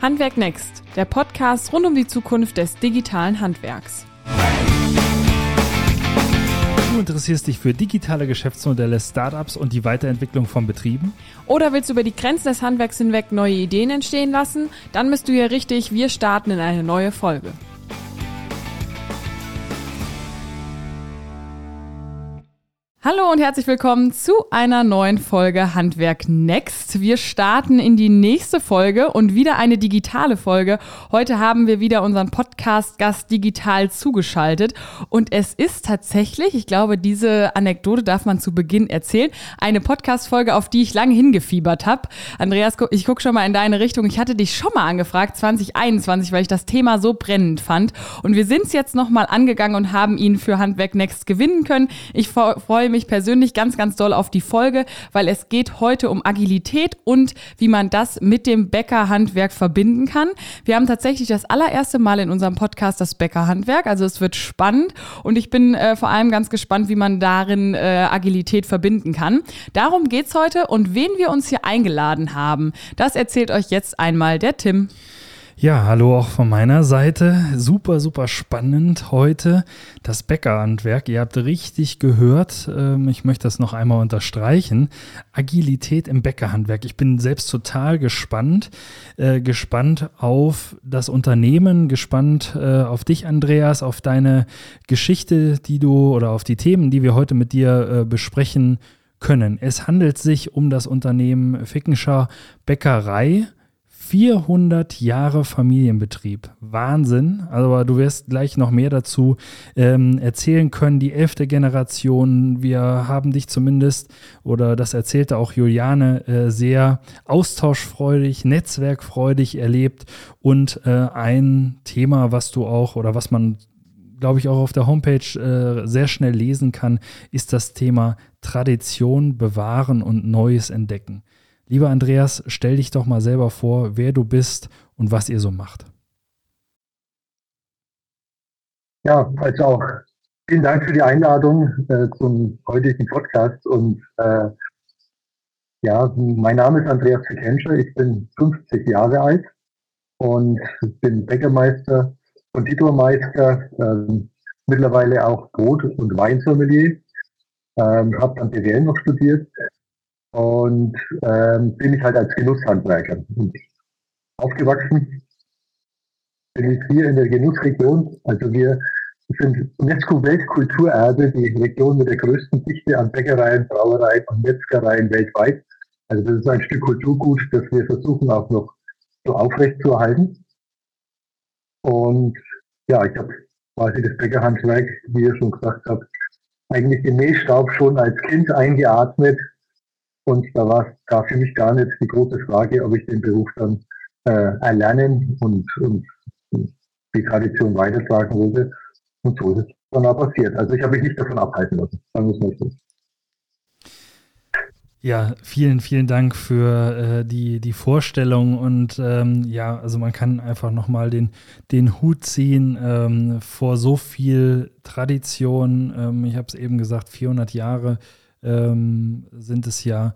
Handwerk Next, der Podcast rund um die Zukunft des digitalen Handwerks. Du interessierst dich für digitale Geschäftsmodelle, Startups und die Weiterentwicklung von Betrieben? Oder willst du über die Grenzen des Handwerks hinweg neue Ideen entstehen lassen? Dann bist du hier richtig. Wir starten in eine neue Folge. Hallo und herzlich willkommen zu einer neuen Folge Handwerk Next. Wir starten in die nächste Folge und wieder eine digitale Folge. Heute haben wir wieder unseren Podcast-Gast digital zugeschaltet und es ist tatsächlich, ich glaube, diese Anekdote darf man zu Beginn erzählen, eine Podcast-Folge, auf die ich lange hingefiebert habe. Andreas, ich gucke schon mal in deine Richtung. Ich hatte dich schon mal angefragt, 2021, weil ich das Thema so brennend fand und wir sind es jetzt nochmal angegangen und haben ihn für Handwerk Next gewinnen können. Ich freue mich mich persönlich ganz, ganz doll auf die Folge, weil es geht heute um Agilität und wie man das mit dem Bäckerhandwerk verbinden kann. Wir haben tatsächlich das allererste Mal in unserem Podcast das Bäckerhandwerk, also es wird spannend und ich bin äh, vor allem ganz gespannt, wie man darin äh, Agilität verbinden kann. Darum geht es heute und wen wir uns hier eingeladen haben, das erzählt euch jetzt einmal der Tim. Ja, hallo auch von meiner Seite. Super, super spannend heute das Bäckerhandwerk. Ihr habt richtig gehört. Ähm, ich möchte das noch einmal unterstreichen. Agilität im Bäckerhandwerk. Ich bin selbst total gespannt. Äh, gespannt auf das Unternehmen, gespannt äh, auf dich, Andreas, auf deine Geschichte, die du oder auf die Themen, die wir heute mit dir äh, besprechen können. Es handelt sich um das Unternehmen Fickenscher Bäckerei 400 Jahre Familienbetrieb. Wahnsinn. Aber du wirst gleich noch mehr dazu ähm, erzählen können. Die elfte Generation. Wir haben dich zumindest, oder das erzählte auch Juliane, äh, sehr austauschfreudig, netzwerkfreudig erlebt. Und äh, ein Thema, was du auch, oder was man glaube ich, auch auf der Homepage äh, sehr schnell lesen kann, ist das Thema Tradition bewahren und Neues entdecken. Lieber Andreas, stell dich doch mal selber vor, wer du bist und was ihr so macht. Ja, also auch vielen Dank für die Einladung äh, zum heutigen Podcast. Und äh, ja, mein Name ist Andreas Fikenscher, ich bin 50 Jahre alt und bin Bäckermeister, Konditormeister, äh, mittlerweile auch Brot- und Weinsommelier. Ähm, habe dann BWL noch studiert und ähm, bin ich halt als Genusshandwerker. Aufgewachsen bin ich hier in der Genussregion. Also wir sind UNESCO-Weltkulturerbe, die Region mit der größten Dichte an Bäckereien, Brauereien und Metzgereien weltweit. Also das ist ein Stück Kulturgut, das wir versuchen auch noch so aufrecht zu erhalten. Und ja, ich habe quasi das Bäckerhandwerk, wie ihr schon gesagt habt, eigentlich den Nähstaub schon als Kind eingeatmet und da war gar für mich gar nicht die große Frage, ob ich den Beruf dann äh, erlernen und, und, die Tradition weitertragen wollte. Und so ist es dann auch passiert. Also ich habe mich nicht davon abhalten lassen, sagen wir es mal so. Ja, vielen, vielen Dank für äh, die, die Vorstellung und ähm, ja, also man kann einfach nochmal den, den Hut ziehen ähm, vor so viel Tradition. Ähm, ich habe es eben gesagt, 400 Jahre ähm, sind es ja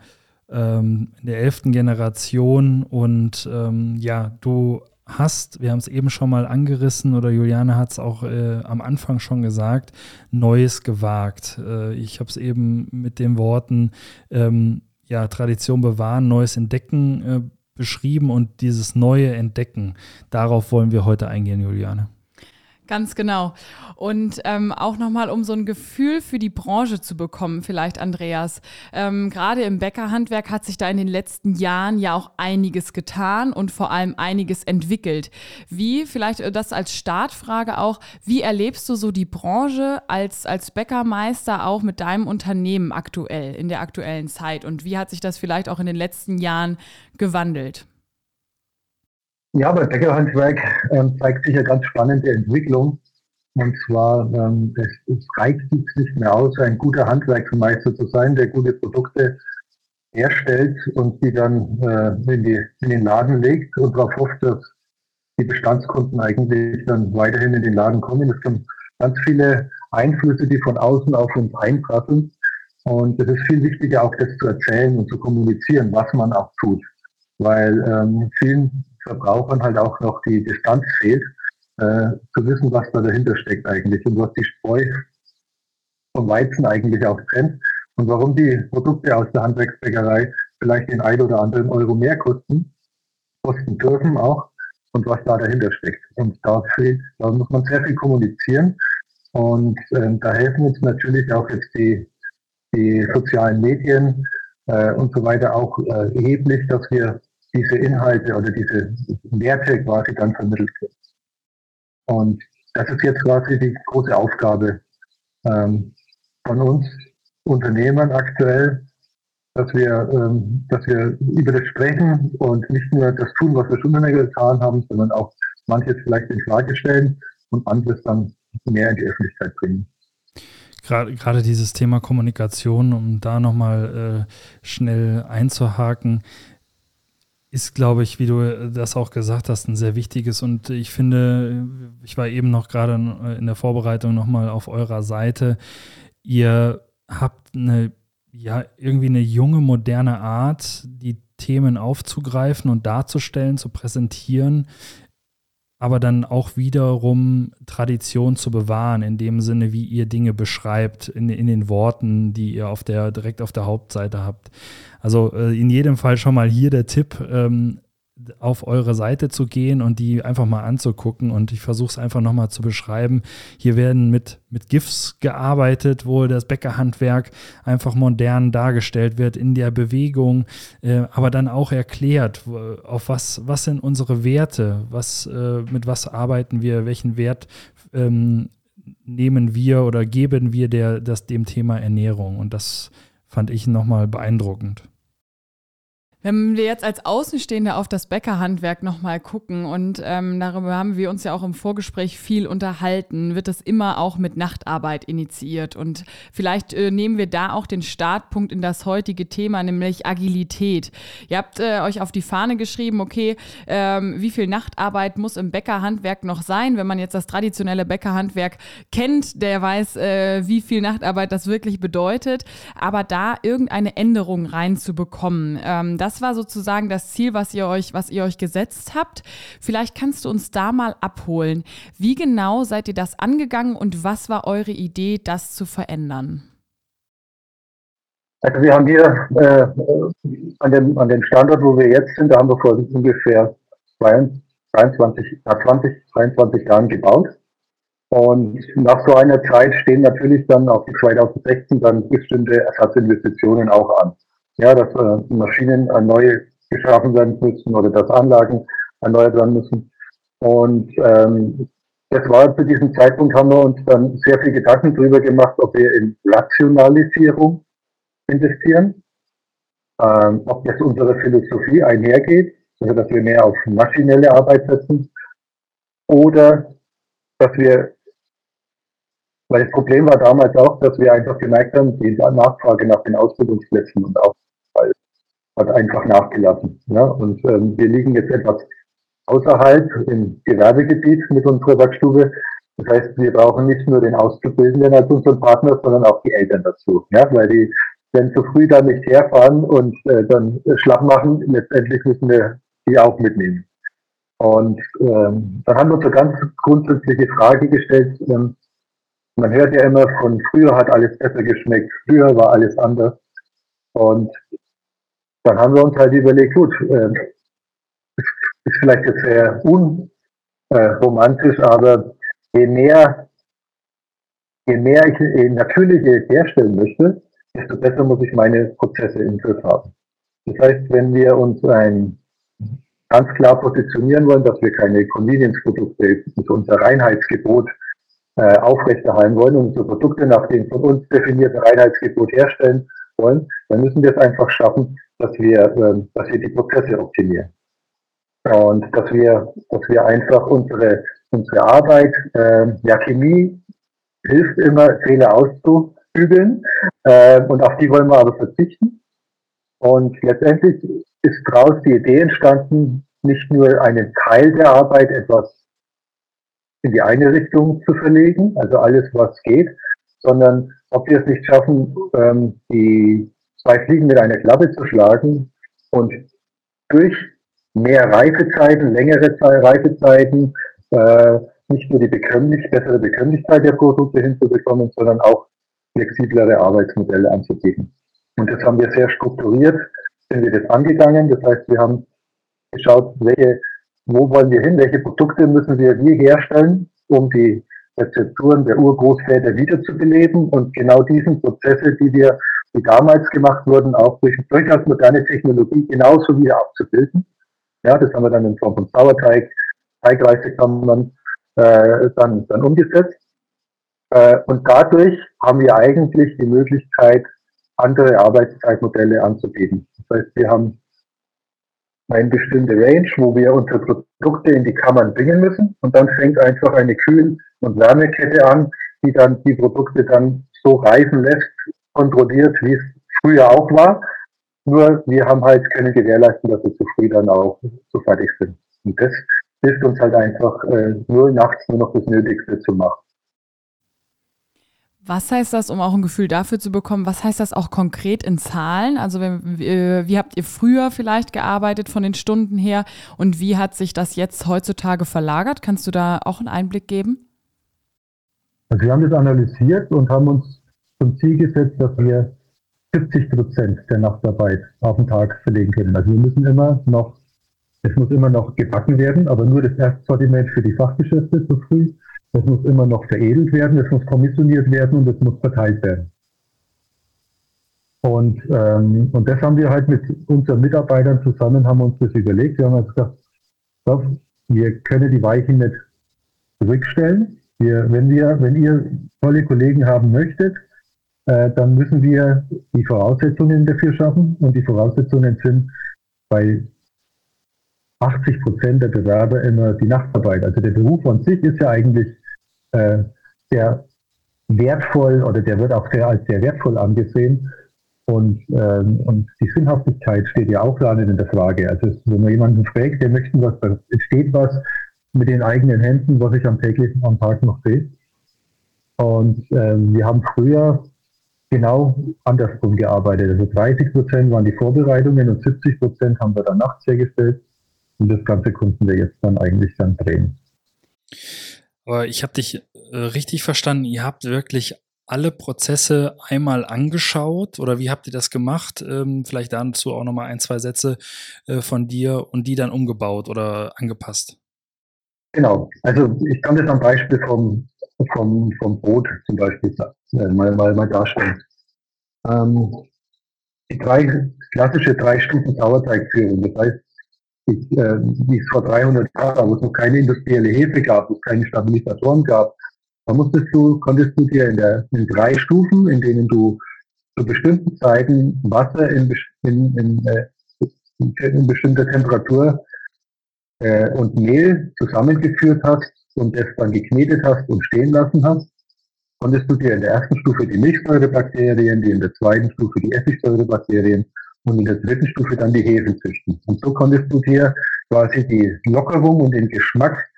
ähm, in der elften Generation. Und ähm, ja, du hast, wir haben es eben schon mal angerissen oder Juliane hat es auch äh, am Anfang schon gesagt, Neues gewagt. Äh, ich habe es eben mit den Worten, ähm, ja, Tradition bewahren, Neues entdecken äh, beschrieben und dieses neue Entdecken, darauf wollen wir heute eingehen, Juliane. Ganz genau. Und ähm, auch nochmal, um so ein Gefühl für die Branche zu bekommen, vielleicht Andreas. Ähm, Gerade im Bäckerhandwerk hat sich da in den letzten Jahren ja auch einiges getan und vor allem einiges entwickelt. Wie, vielleicht äh, das als Startfrage auch, wie erlebst du so die Branche als, als Bäckermeister auch mit deinem Unternehmen aktuell, in der aktuellen Zeit? Und wie hat sich das vielleicht auch in den letzten Jahren gewandelt? Ja, bei Bäckerhandwerk ähm, zeigt sich eine ganz spannende Entwicklung. Und zwar, ähm, es, es reicht nicht mehr aus, ein guter Handwerksmeister zu sein, der gute Produkte herstellt und die dann äh, in, die, in den Laden legt und darauf hofft, dass die Bestandskunden eigentlich dann weiterhin in den Laden kommen. Es gibt ganz viele Einflüsse, die von außen auf uns einprasseln. Und es ist viel wichtiger, auch das zu erzählen und zu kommunizieren, was man auch tut. Weil ähm, vielen Verbrauchern halt auch noch die Distanz fehlt, äh, zu wissen, was da dahinter steckt eigentlich und was die Spreu vom Weizen eigentlich auch trennt und warum die Produkte aus der Handwerksbäckerei vielleicht den ein oder anderen Euro mehr kosten, kosten dürfen auch und was da dahinter steckt. Und da, fehlt, da muss man sehr viel kommunizieren und äh, da helfen uns natürlich auch jetzt die, die sozialen Medien äh, und so weiter auch äh, erheblich, dass wir diese Inhalte oder diese Werte quasi dann vermittelt kriegen. Und das ist jetzt quasi die große Aufgabe ähm, von uns Unternehmern aktuell, dass wir, ähm, dass wir über das sprechen und nicht nur das tun, was wir schon immer getan haben, sondern auch manches vielleicht in Frage stellen und anderes dann mehr in die Öffentlichkeit bringen. Gerade, gerade dieses Thema Kommunikation, um da nochmal äh, schnell einzuhaken, ist, glaube ich, wie du das auch gesagt hast, ein sehr wichtiges. Und ich finde, ich war eben noch gerade in der Vorbereitung nochmal auf eurer Seite. Ihr habt eine, ja, irgendwie eine junge, moderne Art, die Themen aufzugreifen und darzustellen, zu präsentieren, aber dann auch wiederum Tradition zu bewahren, in dem Sinne, wie ihr Dinge beschreibt, in, in den Worten, die ihr auf der, direkt auf der Hauptseite habt. Also äh, in jedem Fall schon mal hier der Tipp, ähm, auf eure Seite zu gehen und die einfach mal anzugucken. Und ich versuche es einfach nochmal zu beschreiben. Hier werden mit, mit GIFs gearbeitet, wo das Bäckerhandwerk einfach modern dargestellt wird in der Bewegung, äh, aber dann auch erklärt, auf was, was sind unsere Werte, was, äh, mit was arbeiten wir, welchen Wert ähm, nehmen wir oder geben wir der, das, dem Thema Ernährung. Und das fand ich nochmal beeindruckend. Wenn wir jetzt als Außenstehende auf das Bäckerhandwerk nochmal gucken und ähm, darüber haben wir uns ja auch im Vorgespräch viel unterhalten, wird das immer auch mit Nachtarbeit initiiert. Und vielleicht äh, nehmen wir da auch den Startpunkt in das heutige Thema, nämlich Agilität. Ihr habt äh, euch auf die Fahne geschrieben, okay, ähm, wie viel Nachtarbeit muss im Bäckerhandwerk noch sein? Wenn man jetzt das traditionelle Bäckerhandwerk kennt, der weiß, äh, wie viel Nachtarbeit das wirklich bedeutet. Aber da irgendeine Änderung reinzubekommen, ähm, das das war sozusagen das Ziel, was ihr euch, was ihr euch gesetzt habt. Vielleicht kannst du uns da mal abholen. Wie genau seid ihr das angegangen und was war eure Idee, das zu verändern? Also wir haben hier äh, an, dem, an dem Standort, wo wir jetzt sind, da haben wir vor ungefähr 23, 20, 23 Jahren gebaut. Und nach so einer Zeit stehen natürlich dann die 2016 dann bestimmte Ersatzinvestitionen auch an ja, dass äh, Maschinen neu geschaffen werden müssen oder dass Anlagen erneuert werden müssen. Und ähm, das war zu diesem Zeitpunkt, haben wir uns dann sehr viel Gedanken darüber gemacht, ob wir in Rationalisierung investieren, ähm, ob das unsere Philosophie einhergeht, also dass wir mehr auf maschinelle Arbeit setzen, oder dass wir weil das Problem war damals auch, dass wir einfach gemerkt haben, die Nachfrage nach den Ausbildungsplätzen und auch hat einfach nachgelassen. Ja? Und ähm, wir liegen jetzt etwas außerhalb im Gewerbegebiet mit unserer Werkstube. Das heißt, wir brauchen nicht nur den Auszubildenden als unseren Partner, sondern auch die Eltern dazu. Ja? Weil die, wenn zu früh da nicht herfahren und äh, dann schlapp machen, letztendlich müssen wir die auch mitnehmen. Und ähm, dann haben wir uns eine ganz grundsätzliche Frage gestellt, ähm, man hört ja immer von früher hat alles besser geschmeckt, früher war alles anders. Und dann haben wir uns halt überlegt, gut, äh, ist vielleicht jetzt sehr unromantisch, äh, aber je mehr, je mehr ich natürliche herstellen möchte, desto besser muss ich meine Prozesse im Griff haben. Das heißt, wenn wir uns ein ganz klar positionieren wollen, dass wir keine Convenience-Produkte mit unser Reinheitsgebot äh, aufrechterhalten wollen und unsere Produkte nach dem von uns definierten Reinheitsgebot herstellen wollen, dann müssen wir es einfach schaffen, dass wir, äh, dass wir die Prozesse optimieren. Und dass wir, dass wir einfach unsere, unsere Arbeit, äh, ja, Chemie hilft immer, Fehler auszubügeln, äh, und auf die wollen wir aber verzichten. Und letztendlich ist daraus die Idee entstanden, nicht nur einen Teil der Arbeit etwas in die eine Richtung zu verlegen, also alles, was geht, sondern ob wir es nicht schaffen, ähm, die zwei Fliegen mit einer Klappe zu schlagen und durch mehr Reifezeiten, längere Reifezeiten, äh, nicht nur die bekömmlich, bessere Bekömmlichkeit der Produkte hinzubekommen, sondern auch flexiblere Arbeitsmodelle anzubieten. Und das haben wir sehr strukturiert, sind wir das angegangen. Das heißt, wir haben geschaut, welche, wo wollen wir hin, welche Produkte müssen wir wie herstellen, um die Rezepturen der Urgroßväter wiederzubeleben und genau diesen Prozesse, die wir, die damals gemacht wurden, auch durch durchaus moderne Technologie genauso wieder abzubilden. Ja, das haben wir dann in Form von Sauerteig, Teigreisekammern äh, dann, dann umgesetzt. Äh, und dadurch haben wir eigentlich die Möglichkeit, andere Arbeitszeitmodelle anzubieten. Das heißt, wir haben eine bestimmte Range, wo wir unsere Produkte in die Kammern bringen müssen und dann fängt einfach eine Kühl- und Wärmekette an, die dann die Produkte dann so reifen lässt, kontrolliert, wie es früher auch war. Nur wir haben halt können gewährleisten, dass wir zu früh dann auch so fertig sind. Und das hilft uns halt einfach äh, nur nachts nur noch das Nötigste zu machen. Was heißt das, um auch ein Gefühl dafür zu bekommen, was heißt das auch konkret in Zahlen? Also wie, äh, wie habt ihr früher vielleicht gearbeitet von den Stunden her und wie hat sich das jetzt heutzutage verlagert? Kannst du da auch einen Einblick geben? Also wir haben das analysiert und haben uns zum Ziel gesetzt, dass wir 70 Prozent der Nachtarbeit auf den Tag verlegen können. Also wir müssen immer noch, es muss immer noch gebacken werden, aber nur das Erstsortiment für die Fachgeschäfte zu früh. Es muss immer noch veredelt werden, es muss kommissioniert werden und es muss verteilt werden. Und, ähm, und das haben wir halt mit unseren Mitarbeitern zusammen, haben uns das überlegt. Wir haben uns gesagt, wir können die Weichen nicht zurückstellen. Wir, wenn, wir, wenn ihr tolle Kollegen haben möchtet, äh, dann müssen wir die Voraussetzungen dafür schaffen. Und die Voraussetzungen sind bei 80 Prozent der Bewerber immer die Nachtarbeit. Also der Beruf an sich ist ja eigentlich äh, sehr wertvoll oder der wird auch sehr als sehr wertvoll angesehen. Und, ähm, und die Sinnhaftigkeit steht ja auch nicht in der Frage. Also wenn man jemanden fragt, der möchte was, da entsteht was mit den eigenen Händen, was ich am täglichen am Tag noch sehe. Und ähm, wir haben früher genau andersrum gearbeitet. Also 30 Prozent waren die Vorbereitungen und 70 Prozent haben wir dann nachts hergestellt. Und das Ganze konnten wir jetzt dann eigentlich dann drehen. Aber ich habe dich äh, richtig verstanden. Ihr habt wirklich alle Prozesse einmal angeschaut oder wie habt ihr das gemacht? Ähm, vielleicht dazu auch nochmal ein, zwei Sätze äh, von dir und die dann umgebaut oder angepasst. Genau, also ich kann das am Beispiel vom, vom, vom Brot zum Beispiel äh, mal, mal, mal darstellen. Ähm, die drei, klassische drei Stufen Sauerteigführung, das heißt, ich, äh, wie es vor 300 Jahren, wo es noch keine industrielle Hefe gab, wo es keine Stabilisatoren gab, da musstest du, konntest du dir in, der, in drei Stufen, in denen du zu bestimmten Zeiten Wasser in, in, in, äh, in bestimmter Temperatur äh, und Mehl zusammengeführt hast und es dann geknetet hast und stehen lassen hast, konntest du dir in der ersten Stufe die Milchsäurebakterien, die in der zweiten Stufe die Essigsäurebakterien und in der dritten Stufe dann die Hefe züchten. Und so konntest du dir quasi die Lockerung und den Geschmack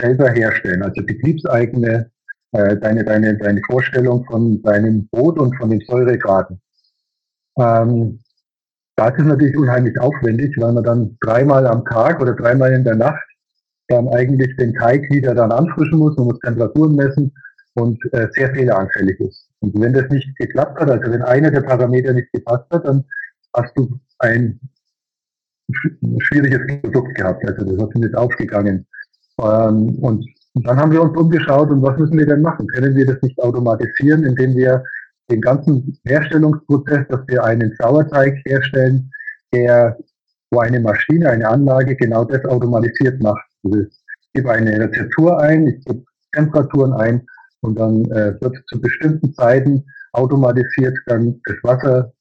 selber herstellen, also betriebseigene, äh, deine, deine, deine Vorstellung von deinem Brot und von dem Säuregraden. Ähm, das ist natürlich unheimlich aufwendig, weil man dann dreimal am Tag oder dreimal in der Nacht dann eigentlich den Teig wieder dann anfrischen muss, man muss Temperaturen messen und äh, sehr fehleranfällig ist. Und wenn das nicht geklappt hat, also wenn einer der Parameter nicht gepasst hat, dann hast du ein schwieriges Produkt gehabt. Also das ist nicht aufgegangen. Ähm, und dann haben wir uns umgeschaut und was müssen wir denn machen? Können wir das nicht automatisieren, indem wir den ganzen Herstellungsprozess, dass wir einen Sauerteig herstellen, der, wo eine Maschine, eine Anlage genau das automatisiert macht. Also ich gebe eine Rezeptur ein, ich gebe Temperaturen ein und dann äh, wird zu bestimmten Zeiten automatisiert dann das Wasser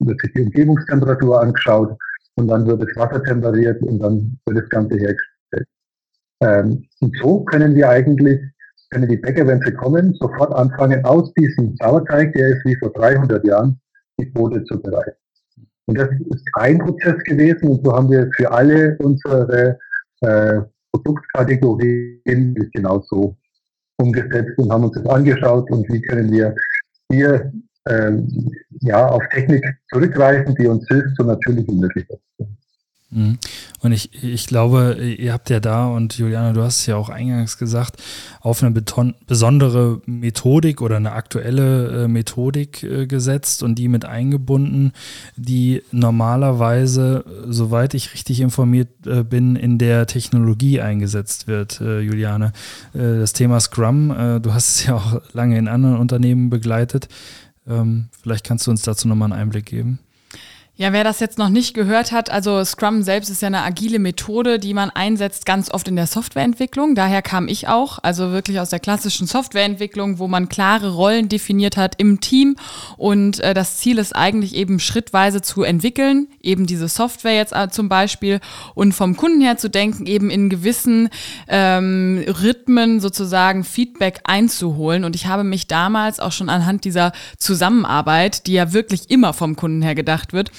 wird sich die Umgebungstemperatur angeschaut und dann wird das Wasser temperiert und dann wird das Ganze hergestellt. Ähm, und so können wir eigentlich, können die Bäcker, wenn sie kommen, sofort anfangen, aus diesem Sauerteig, der ist wie vor 300 Jahren, die Brote zu bereiten. Und das ist ein Prozess gewesen und so haben wir für alle unsere äh, Produktkategorien genauso umgesetzt und haben uns das angeschaut und wie können wir hier ähm, ja, auf Technik zurückgreifen, die uns hilft, so natürlich wie möglich Mhm. Und ich, ich glaube, ihr habt ja da, und Juliana, du hast es ja auch eingangs gesagt, auf eine beton besondere Methodik oder eine aktuelle äh, Methodik äh, gesetzt und die mit eingebunden, die normalerweise, soweit ich richtig informiert äh, bin, in der Technologie eingesetzt wird, äh, Juliane. Äh, das Thema Scrum, äh, du hast es ja auch lange in anderen Unternehmen begleitet. Ähm, vielleicht kannst du uns dazu nochmal einen Einblick geben. Ja, wer das jetzt noch nicht gehört hat, also Scrum selbst ist ja eine agile Methode, die man einsetzt ganz oft in der Softwareentwicklung. Daher kam ich auch, also wirklich aus der klassischen Softwareentwicklung, wo man klare Rollen definiert hat im Team und äh, das Ziel ist eigentlich eben schrittweise zu entwickeln, eben diese Software jetzt äh, zum Beispiel und vom Kunden her zu denken, eben in gewissen ähm, Rhythmen sozusagen Feedback einzuholen. Und ich habe mich damals auch schon anhand dieser Zusammenarbeit, die ja wirklich immer vom Kunden her gedacht wird,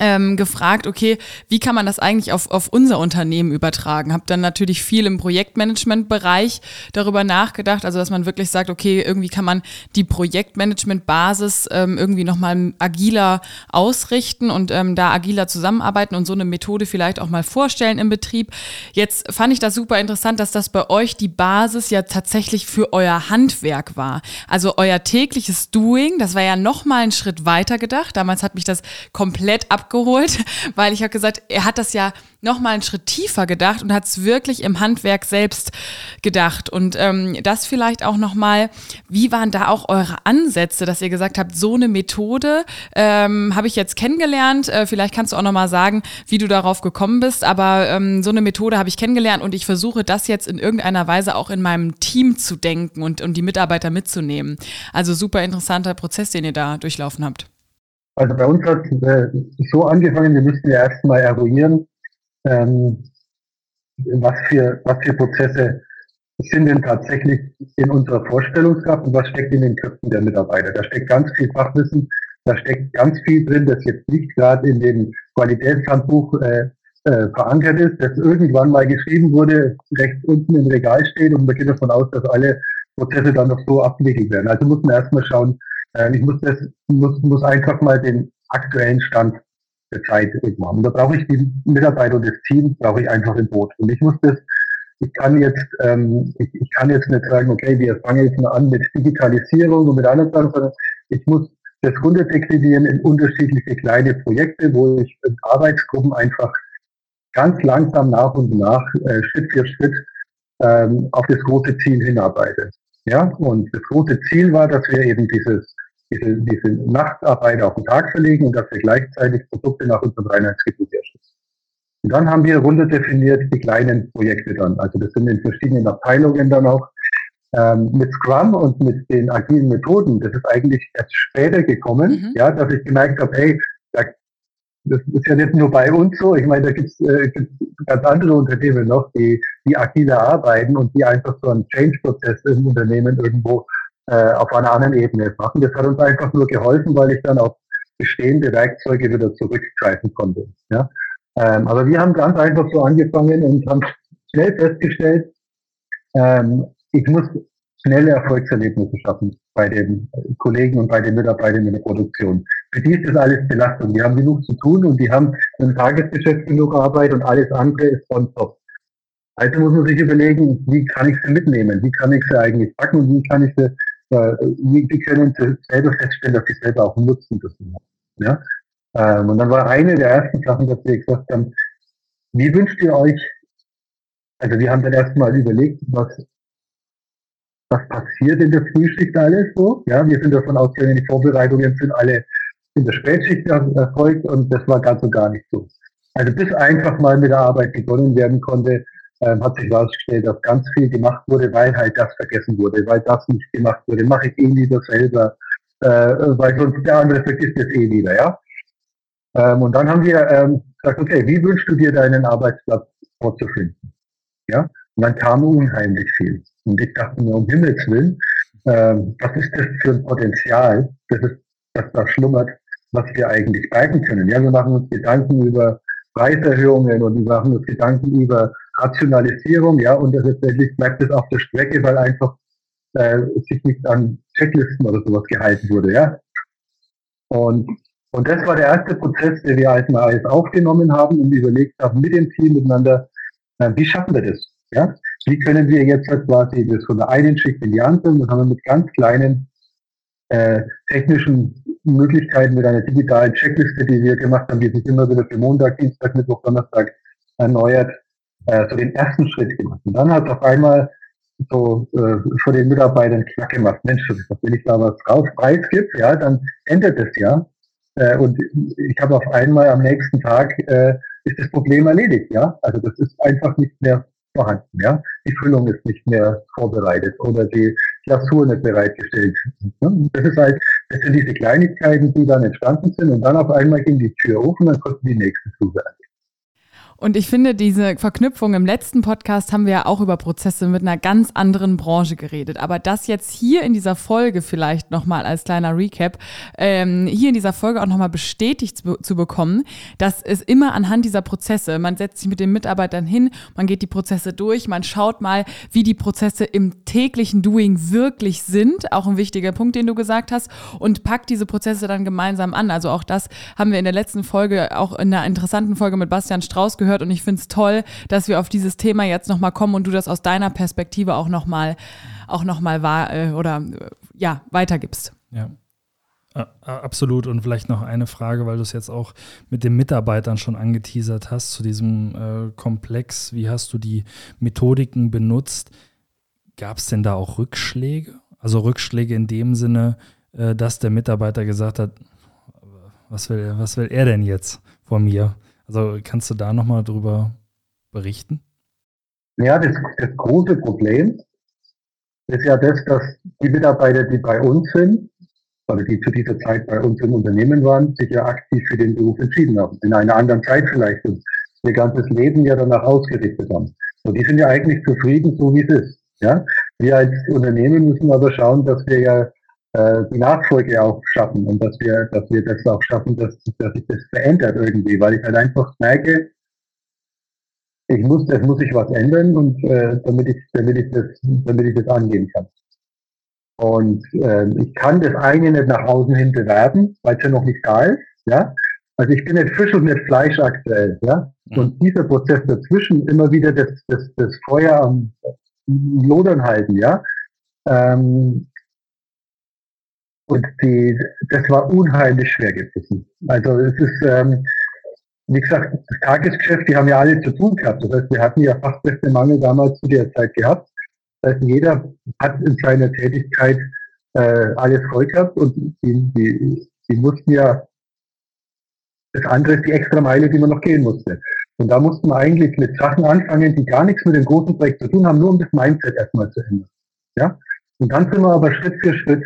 ähm, gefragt, okay, wie kann man das eigentlich auf, auf unser Unternehmen übertragen? Hab dann natürlich viel im Projektmanagement-Bereich darüber nachgedacht, also dass man wirklich sagt, okay, irgendwie kann man die Projektmanagement-Basis ähm, irgendwie nochmal agiler ausrichten und ähm, da agiler zusammenarbeiten und so eine Methode vielleicht auch mal vorstellen im Betrieb. Jetzt fand ich das super interessant, dass das bei euch die Basis ja tatsächlich für euer Handwerk war. Also euer tägliches Doing, das war ja nochmal einen Schritt weiter gedacht. Damals hat mich das komplett ab abgeholt, weil ich habe gesagt, er hat das ja noch mal einen Schritt tiefer gedacht und hat es wirklich im Handwerk selbst gedacht. Und ähm, das vielleicht auch noch mal, wie waren da auch eure Ansätze, dass ihr gesagt habt, so eine Methode ähm, habe ich jetzt kennengelernt. Äh, vielleicht kannst du auch noch mal sagen, wie du darauf gekommen bist. Aber ähm, so eine Methode habe ich kennengelernt und ich versuche das jetzt in irgendeiner Weise auch in meinem Team zu denken und, und die Mitarbeiter mitzunehmen. Also super interessanter Prozess, den ihr da durchlaufen habt. Also bei uns hat es äh, so angefangen, wir müssten ja erstmal eruieren, ähm, was, für, was für Prozesse sind denn tatsächlich in unserer Vorstellungskraft und was steckt in den Köpfen der Mitarbeiter. Da steckt ganz viel Fachwissen, da steckt ganz viel drin, das jetzt nicht gerade in dem Qualitätshandbuch äh, äh, verankert ist, das irgendwann mal geschrieben wurde, rechts unten im Regal steht und man geht davon aus, dass alle Prozesse dann noch so abgewickelt werden. Also muss man erstmal schauen, ich muss, das, muss, muss einfach mal den aktuellen Stand der Zeit machen. Da brauche ich die Mitarbeiter und das Team, brauche ich einfach im Boot. Und ich muss das, ich kann jetzt, ähm, ich, ich kann jetzt nicht sagen, okay, wir fangen jetzt mal an mit Digitalisierung und mit anderen Sachen, sondern ich muss das runterdeklinieren in unterschiedliche kleine Projekte, wo ich in Arbeitsgruppen einfach ganz langsam nach und nach, äh, Schritt für Schritt, ähm, auf das große Ziel hinarbeite. Ja, und das große Ziel war, dass wir eben dieses diese, diese Nachtarbeit auf den Tag verlegen und dass wir gleichzeitig Produkte nach unserem Reinheitsgebot herstellen. Und dann haben wir runter definiert die kleinen Projekte dann. Also das sind in verschiedenen Abteilungen dann auch. Ähm, mit Scrum und mit den agilen Methoden, das ist eigentlich erst später gekommen, mhm. ja, dass ich gemerkt habe, hey, da, das ist ja nicht nur bei uns so. Ich meine, da gibt's äh, ganz andere Unternehmen noch, die, die agile arbeiten und die einfach so einen Change-Prozess im Unternehmen irgendwo äh, auf einer anderen Ebene machen. Das hat uns einfach nur geholfen, weil ich dann auf bestehende Werkzeuge wieder zurückgreifen konnte. Ja? Ähm, aber wir haben ganz einfach so angefangen und haben schnell festgestellt, ähm, ich muss schnelle Erfolgserlebnisse schaffen bei den Kollegen und bei den Mitarbeitern in der Produktion. Für die ist das alles Belastung. Die haben genug zu tun und die haben im Tagesgeschäft genug Arbeit und alles andere ist on top. Also muss man sich überlegen, wie kann ich sie mitnehmen? Wie kann ich sie eigentlich packen und wie kann ich sie die können selber feststellen, dass sie selber auch Nutzen haben. Ja? Ähm, und dann war eine der ersten Sachen, dass wir gesagt haben, wie wünscht ihr euch, also wir haben dann erstmal überlegt, was, was passiert in der Frühschicht alles so. Ja, wir sind davon ausgegangen, die Vorbereitungen sind alle in der Spätschicht erfolgt und das war ganz und gar nicht so. Also bis einfach mal mit der Arbeit begonnen werden konnte, ähm, hat sich herausgestellt, dass ganz viel gemacht wurde, weil halt das vergessen wurde, weil das nicht gemacht wurde. Mache ich eh lieber selber, äh, weil sonst der andere vergisst es eh wieder, ja. Ähm, und dann haben wir ähm, gesagt, okay, wie wünschst du dir deinen Arbeitsplatz vorzufinden? Ja, und dann kam unheimlich viel. Und ich dachte mir, um Himmels Willen, ähm, was ist das für ein Potenzial, das, ist, das da schlummert, was wir eigentlich bleiben können? Ja, wir machen uns Gedanken über Preiserhöhungen und wir machen uns Gedanken über Rationalisierung, ja, und letztendlich bleibt es auf der Strecke, weil einfach äh, sich nicht an Checklisten oder sowas gehalten wurde, ja. Und, Und das war der erste Prozess, den wir als AS aufgenommen haben und überlegt haben mit dem Team miteinander, äh, wie schaffen wir das? Ja? Wie können wir jetzt halt quasi das von der einen Schicht in die andere, das haben wir mit ganz kleinen äh, technischen Möglichkeiten, mit einer digitalen Checkliste, die wir gemacht haben, die sich immer wieder für Montag, Dienstag, Mittwoch, Donnerstag erneuert, äh, so den ersten Schritt gemacht. Und dann hat auf einmal so äh, von den Mitarbeitern knack gemacht, Mensch, wenn ich da was raus preisgibt, ja, dann ändert es ja. Äh, und ich habe auf einmal am nächsten Tag äh, ist das Problem erledigt, ja. Also das ist einfach nicht mehr vorhanden, ja. Die Füllung ist nicht mehr vorbereitet oder die Glasur nicht bereitgestellt. Das ist halt, das sind diese Kleinigkeiten, die dann entstanden sind und dann auf einmal ging die Tür auf und dann konnten die nächsten Flüge und ich finde, diese Verknüpfung im letzten Podcast haben wir ja auch über Prozesse mit einer ganz anderen Branche geredet. Aber das jetzt hier in dieser Folge vielleicht nochmal als kleiner Recap, ähm, hier in dieser Folge auch nochmal bestätigt zu, zu, bekommen, dass es immer anhand dieser Prozesse, man setzt sich mit den Mitarbeitern hin, man geht die Prozesse durch, man schaut mal, wie die Prozesse im täglichen Doing wirklich sind. Auch ein wichtiger Punkt, den du gesagt hast. Und packt diese Prozesse dann gemeinsam an. Also auch das haben wir in der letzten Folge, auch in einer interessanten Folge mit Bastian Strauß gehört gehört und ich finde es toll, dass wir auf dieses Thema jetzt nochmal kommen und du das aus deiner Perspektive auch nochmal auch noch wahr, äh, oder äh, ja, weitergibst. Ja. Absolut. Und vielleicht noch eine Frage, weil du es jetzt auch mit den Mitarbeitern schon angeteasert hast, zu diesem äh, Komplex. Wie hast du die Methodiken benutzt? Gab es denn da auch Rückschläge? Also Rückschläge in dem Sinne, äh, dass der Mitarbeiter gesagt hat, was will, was will er denn jetzt von mir? Also kannst du da nochmal drüber berichten? Ja, das, das große Problem ist ja das, dass die Mitarbeiter, die bei uns sind, oder die zu dieser Zeit bei uns im Unternehmen waren, sich ja aktiv für den Beruf entschieden haben. In einer anderen Zeit vielleicht und ihr ganzes Leben ja danach ausgerichtet haben. Und die sind ja eigentlich zufrieden, so wie es ist. Ja? Wir als Unternehmen müssen aber schauen, dass wir ja äh, die Nachfolge auch schaffen und dass wir, dass wir das auch schaffen, dass, dass sich das verändert irgendwie, weil ich halt einfach merke, ich muss, es muss sich was ändern und äh, damit ich, damit ich das, damit ich das angehen kann. Und äh, ich kann das eine nicht nach außen hin bewerben, weil es ja noch nicht da ist, ja. Also ich bin nicht Fisch und nicht Fleisch aktuell, ja. Mhm. Und dieser Prozess dazwischen immer wieder das, das, das Feuer am Lodern halten, ja. Ähm, und die, das war unheimlich schwer gewesen. Also es ist, ähm, wie gesagt, das Tagesgeschäft, die haben ja alle zu tun gehabt. Das heißt, wir hatten ja Fachkräftemangel damals zu der Zeit gehabt. Das heißt, jeder hat in seiner Tätigkeit äh, alles voll gehabt und die, die, die mussten ja, das andere ist die extra Meile, die man noch gehen musste. Und da mussten wir eigentlich mit Sachen anfangen, die gar nichts mit dem großen Projekt zu tun haben, nur um das Mindset erstmal zu ändern. Ja? Und dann sind wir aber Schritt für Schritt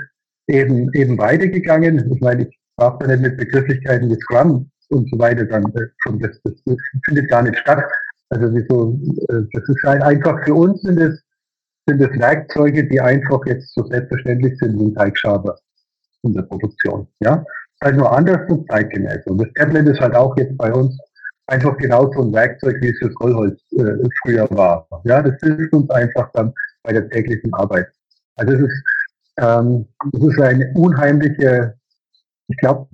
eben, eben weitergegangen. Ich meine, ich brauche da nicht mit Begrifflichkeiten wie Scrum und so weiter dann äh, schon, das, das, das findet gar nicht statt. Also wieso, äh, das ist halt einfach für uns sind es, sind es Werkzeuge, die einfach jetzt so selbstverständlich sind wie ein Teigschaber in der Produktion. Ja, halt nur anders und zeitgemäß. Und das Tablet ist halt auch jetzt bei uns einfach genauso ein Werkzeug, wie es fürs Rollholz äh, früher war. Ja, das hilft uns einfach dann bei der täglichen Arbeit. Also es ist ähm, das ist eine unheimliche, ich glaube,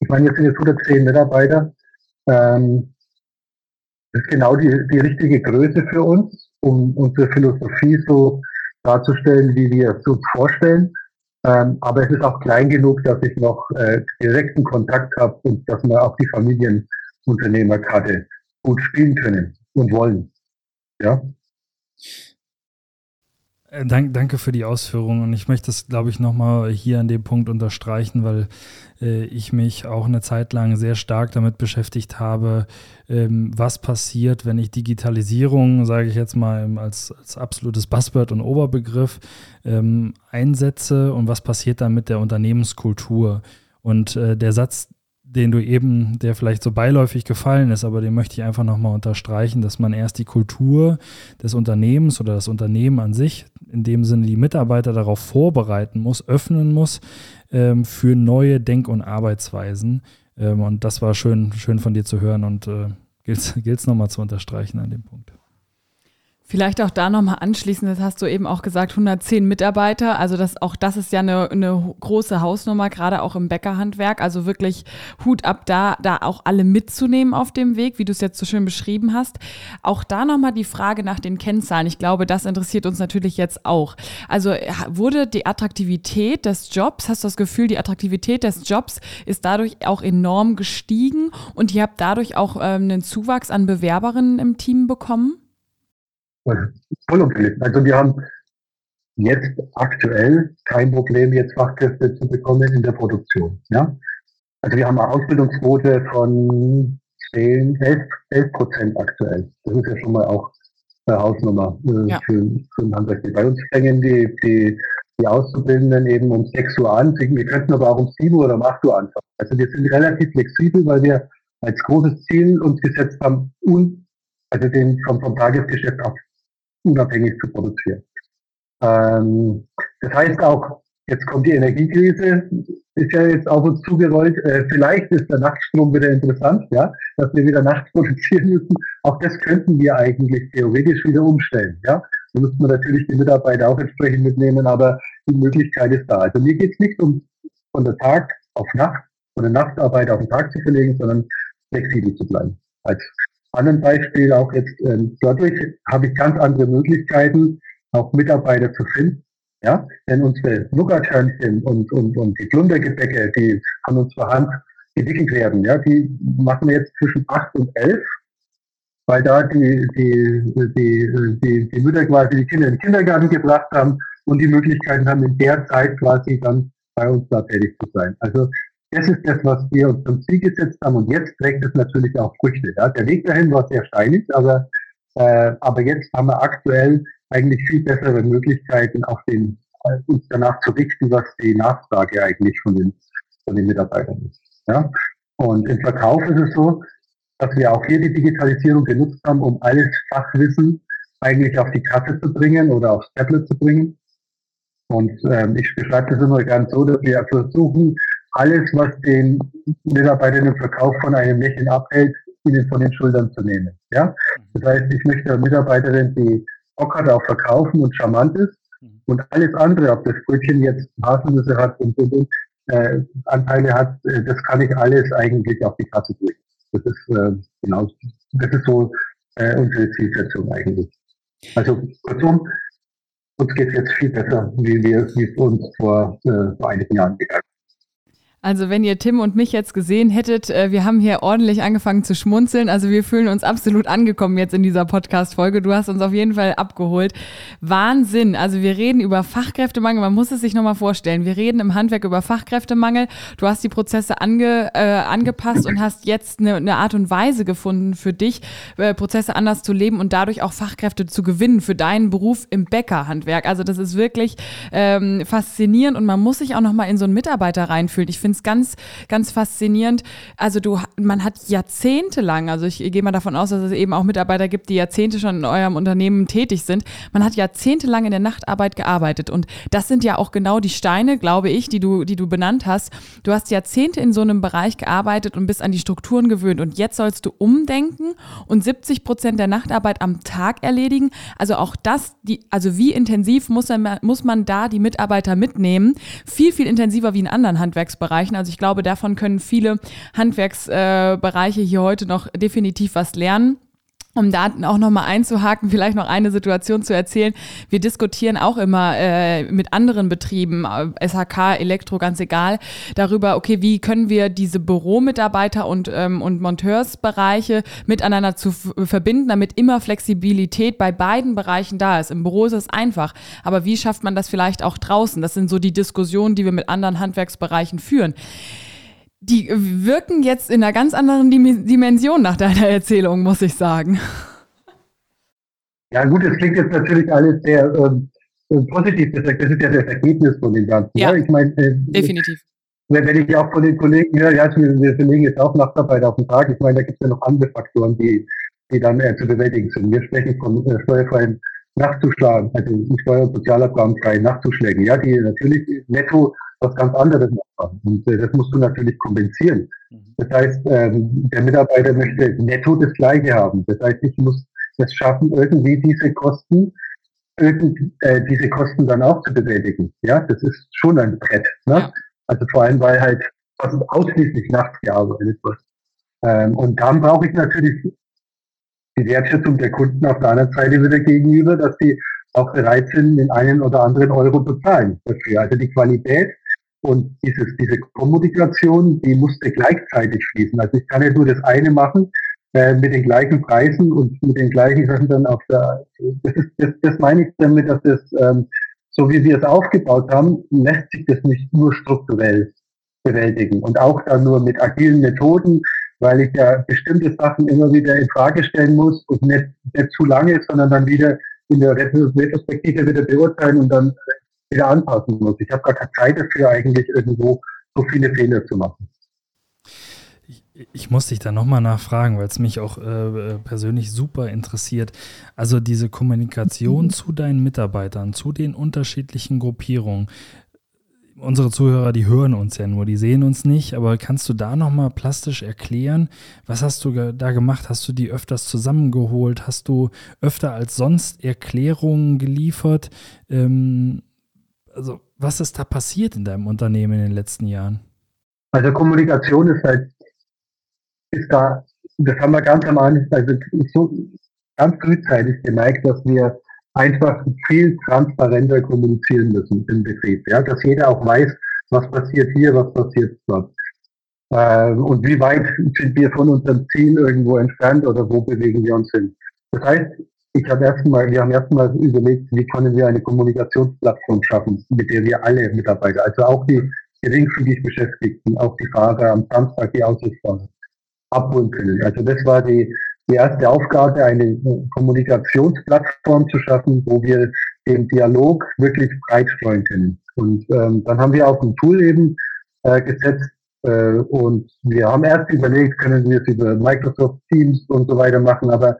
ich meine, jetzt sind jetzt 110 Mitarbeiter. Ähm, das ist genau die, die richtige Größe für uns, um unsere Philosophie so darzustellen, wie wir es uns vorstellen. Ähm, aber es ist auch klein genug, dass ich noch äh, direkten Kontakt habe und dass wir auch die Familienunternehmerkarte gut spielen können und wollen. Ja. Äh, dank, danke für die Ausführung und ich möchte das, glaube ich, nochmal hier an dem Punkt unterstreichen, weil äh, ich mich auch eine Zeit lang sehr stark damit beschäftigt habe, ähm, was passiert, wenn ich Digitalisierung, sage ich jetzt mal als, als absolutes Buzzword und Oberbegriff, ähm, einsetze und was passiert dann mit der Unternehmenskultur. Und äh, der Satz, den du eben, der vielleicht so beiläufig gefallen ist, aber den möchte ich einfach nochmal unterstreichen, dass man erst die Kultur des Unternehmens oder das Unternehmen an sich, in dem Sinne die Mitarbeiter darauf vorbereiten muss, öffnen muss ähm, für neue Denk- und Arbeitsweisen. Ähm, und das war schön, schön von dir zu hören und äh, gilt es nochmal zu unterstreichen an dem Punkt. Vielleicht auch da nochmal anschließend, das hast du eben auch gesagt, 110 Mitarbeiter. Also das, auch das ist ja eine, eine große Hausnummer, gerade auch im Bäckerhandwerk. Also wirklich Hut ab da, da auch alle mitzunehmen auf dem Weg, wie du es jetzt so schön beschrieben hast. Auch da nochmal die Frage nach den Kennzahlen. Ich glaube, das interessiert uns natürlich jetzt auch. Also wurde die Attraktivität des Jobs, hast du das Gefühl, die Attraktivität des Jobs ist dadurch auch enorm gestiegen und ihr habt dadurch auch ähm, einen Zuwachs an Bewerberinnen im Team bekommen? Vollumfänglich. Also wir haben jetzt aktuell kein Problem, jetzt Fachkräfte zu bekommen in der Produktion. Ja? Also wir haben eine Ausbildungsquote von 10, 11, 11 Prozent aktuell. Das ist ja schon mal auch eine Hausnummer äh, ja. für, für ein Handwerk. Bei uns fängen die, die, die Auszubildenden eben um 6 Uhr an. Wir könnten aber auch um 7 Uhr oder um 8 Uhr anfangen. Also wir sind relativ flexibel, weil wir als großes Ziel uns gesetzt haben, un, also den vom, vom Tagesgeschäft ab unabhängig zu produzieren. Ähm, das heißt auch, jetzt kommt die Energiekrise, ist ja jetzt auf uns zugerollt. Äh, vielleicht ist der Nachtstrom wieder interessant, ja, dass wir wieder nachts produzieren müssen. Auch das könnten wir eigentlich theoretisch wieder umstellen, ja. Da müssten wir natürlich die Mitarbeiter auch entsprechend mitnehmen, aber die Möglichkeit ist da. Also mir geht es nicht um von der Tag auf Nacht, von der Nachtarbeit auf den Tag zu verlegen, sondern flexibel zu bleiben. Als anderen Beispiel auch jetzt, äh, dadurch habe ich ganz andere Möglichkeiten, auch Mitarbeiter zu finden. Ja, denn unsere Nougathörnchen und, und, und die Plundergebäcke, die von uns per Hand gewickelt werden, ja, die machen wir jetzt zwischen acht und elf, weil da die, die, die, die, die Mütter quasi die Kinder in den Kindergarten gebracht haben und die Möglichkeiten haben, in der Zeit quasi dann bei uns da tätig zu sein. Also das ist das, was wir uns zum Ziel gesetzt haben und jetzt trägt es natürlich auch Früchte. Ja. Der Weg dahin war sehr steinig, aber, äh, aber jetzt haben wir aktuell eigentlich viel bessere Möglichkeiten, auf den, äh, uns danach zu richten, was die Nachfrage eigentlich von den, von den Mitarbeitern ist. Ja. Und im Verkauf ist es so, dass wir auch hier die Digitalisierung genutzt haben, um alles Fachwissen eigentlich auf die Kasse zu bringen oder aufs Tablet zu bringen. Und ähm, ich beschreibe das immer ganz so, dass wir versuchen, alles, was den Mitarbeitern im Verkauf von einem Lächeln abhält, ihnen von den Schultern zu nehmen. Ja? Das heißt, ich möchte eine Mitarbeiterin, die Bock hat auf Verkaufen und charmant ist mhm. und alles andere, ob das Brötchen jetzt Haselnüsse hat und, und, und äh, Anteile hat, äh, das kann ich alles eigentlich auf die Kasse bringen. Das ist äh, genau, das ist so äh, unsere Zielsetzung eigentlich. Also kurzum, uns geht es jetzt viel besser, wie wir es uns vor, äh, vor einigen Jahren gegangen also wenn ihr Tim und mich jetzt gesehen hättet, äh, wir haben hier ordentlich angefangen zu schmunzeln. Also wir fühlen uns absolut angekommen jetzt in dieser Podcast-Folge. Du hast uns auf jeden Fall abgeholt. Wahnsinn. Also wir reden über Fachkräftemangel. Man muss es sich nochmal vorstellen. Wir reden im Handwerk über Fachkräftemangel. Du hast die Prozesse ange, äh, angepasst und hast jetzt eine, eine, Art und Weise gefunden für dich, äh, Prozesse anders zu leben und dadurch auch Fachkräfte zu gewinnen für deinen Beruf im Bäckerhandwerk. Also das ist wirklich ähm, faszinierend und man muss sich auch nochmal in so einen Mitarbeiter reinfühlen. Ich finde es ganz, ganz faszinierend. Also du, man hat jahrzehntelang, also ich gehe mal davon aus, dass es eben auch Mitarbeiter gibt, die Jahrzehnte schon in eurem Unternehmen tätig sind. Man hat jahrzehntelang in der Nachtarbeit gearbeitet und das sind ja auch genau die Steine, glaube ich, die du, die du benannt hast. Du hast Jahrzehnte in so einem Bereich gearbeitet und bist an die Strukturen gewöhnt und jetzt sollst du umdenken und 70 Prozent der Nachtarbeit am Tag erledigen. Also auch das, die, also wie intensiv muss muss man da die Mitarbeiter mitnehmen? Viel, viel intensiver wie in anderen Handwerksbereichen. Handwerksbereichen. Also ich glaube, davon können viele Handwerksbereiche hier heute noch definitiv was lernen. Um da auch nochmal einzuhaken, vielleicht noch eine Situation zu erzählen. Wir diskutieren auch immer äh, mit anderen Betrieben, äh, SHK, Elektro, ganz egal, darüber, okay, wie können wir diese Büromitarbeiter und, ähm, und Monteursbereiche miteinander zu verbinden, damit immer Flexibilität bei beiden Bereichen da ist. Im Büro ist es einfach, aber wie schafft man das vielleicht auch draußen? Das sind so die Diskussionen, die wir mit anderen Handwerksbereichen führen die wirken jetzt in einer ganz anderen Dimension nach deiner Erzählung, muss ich sagen. Ja gut, es klingt jetzt natürlich alles sehr äh, positiv. Das ist ja das Ergebnis von dem Ganzen. Ja, ja? ich meine, äh, definitiv. Wenn, ich auch von den Kollegen höre, ja, wir, verlegen jetzt auch Nachtarbeit auf den Tag. Ich meine, da gibt es ja noch andere Faktoren, die, die dann äh, zu bewältigen sind. Wir sprechen von äh, steuerfreien Nachtzuschlagen, also Steuer- und Sozialabgabenfreien Nachtzuschlägen, ja, die natürlich netto was ganz anderes machen. Und äh, das musst du natürlich kompensieren. Mhm. Das heißt, ähm, der Mitarbeiter möchte netto das Gleiche haben. Das heißt, ich muss es schaffen, irgendwie diese Kosten, irgend, äh, diese Kosten dann auch zu bewältigen. Ja, das ist schon ein Brett. Ne? Also vor allem, weil halt fast ausschließlich nachts gearbeitet wird. Ähm, und dann brauche ich natürlich die Wertschätzung der Kunden auf der anderen Seite wieder gegenüber, dass sie auch bereit sind, den einen oder anderen Euro zu zahlen dafür. Also die Qualität und dieses, diese Kommunikation, die musste gleichzeitig fließen. Also ich kann nicht nur das eine machen äh, mit den gleichen Preisen und mit den gleichen Sachen dann auf der, das, ist, das, das meine ich damit, dass das, ähm, so wie wir es aufgebaut haben, lässt sich das nicht nur strukturell bewältigen und auch dann nur mit agilen Methoden, weil ich ja bestimmte Sachen immer wieder in Frage stellen muss und nicht, nicht zu lange, sondern dann wieder in der Retrospektive wieder beurteilen und dann wieder anpassen muss. Ich habe gar keine Zeit dafür, eigentlich irgendwo so viele Fehler zu machen. Ich, muss dich da nochmal nachfragen, weil es mich auch äh, persönlich super interessiert. Also diese Kommunikation mhm. zu deinen Mitarbeitern, zu den unterschiedlichen Gruppierungen, unsere Zuhörer, die hören uns ja nur, die sehen uns nicht, aber kannst du da nochmal plastisch erklären, was hast du da gemacht? Hast du die öfters zusammengeholt? Hast du öfter als sonst Erklärungen geliefert? Ähm, also, was ist da passiert in deinem Unternehmen in den letzten Jahren? Also Kommunikation ist halt, ist da, das haben wir ganz am Anfang, also so ganz frühzeitig gemerkt, dass wir einfach viel transparenter kommunizieren müssen im Betrieb. Ja, dass jeder auch weiß, was passiert hier, was passiert dort. Äh, und wie weit sind wir von unserem Ziel irgendwo entfernt oder wo bewegen wir uns hin. Das heißt, ich habe erstmal, wir haben erstmal überlegt, wie können wir eine Kommunikationsplattform schaffen, mit der wir alle Mitarbeiter, also auch die geringfügig Beschäftigten, auch die Fahrer am Samstag, die Autos fahren, abholen können. Also das war die, die erste Aufgabe, eine Kommunikationsplattform zu schaffen, wo wir den Dialog wirklich breit streuen können. Und ähm, dann haben wir auch ein Tool eben äh, gesetzt äh, und wir haben erst überlegt, können wir es über Microsoft Teams und so weiter machen, aber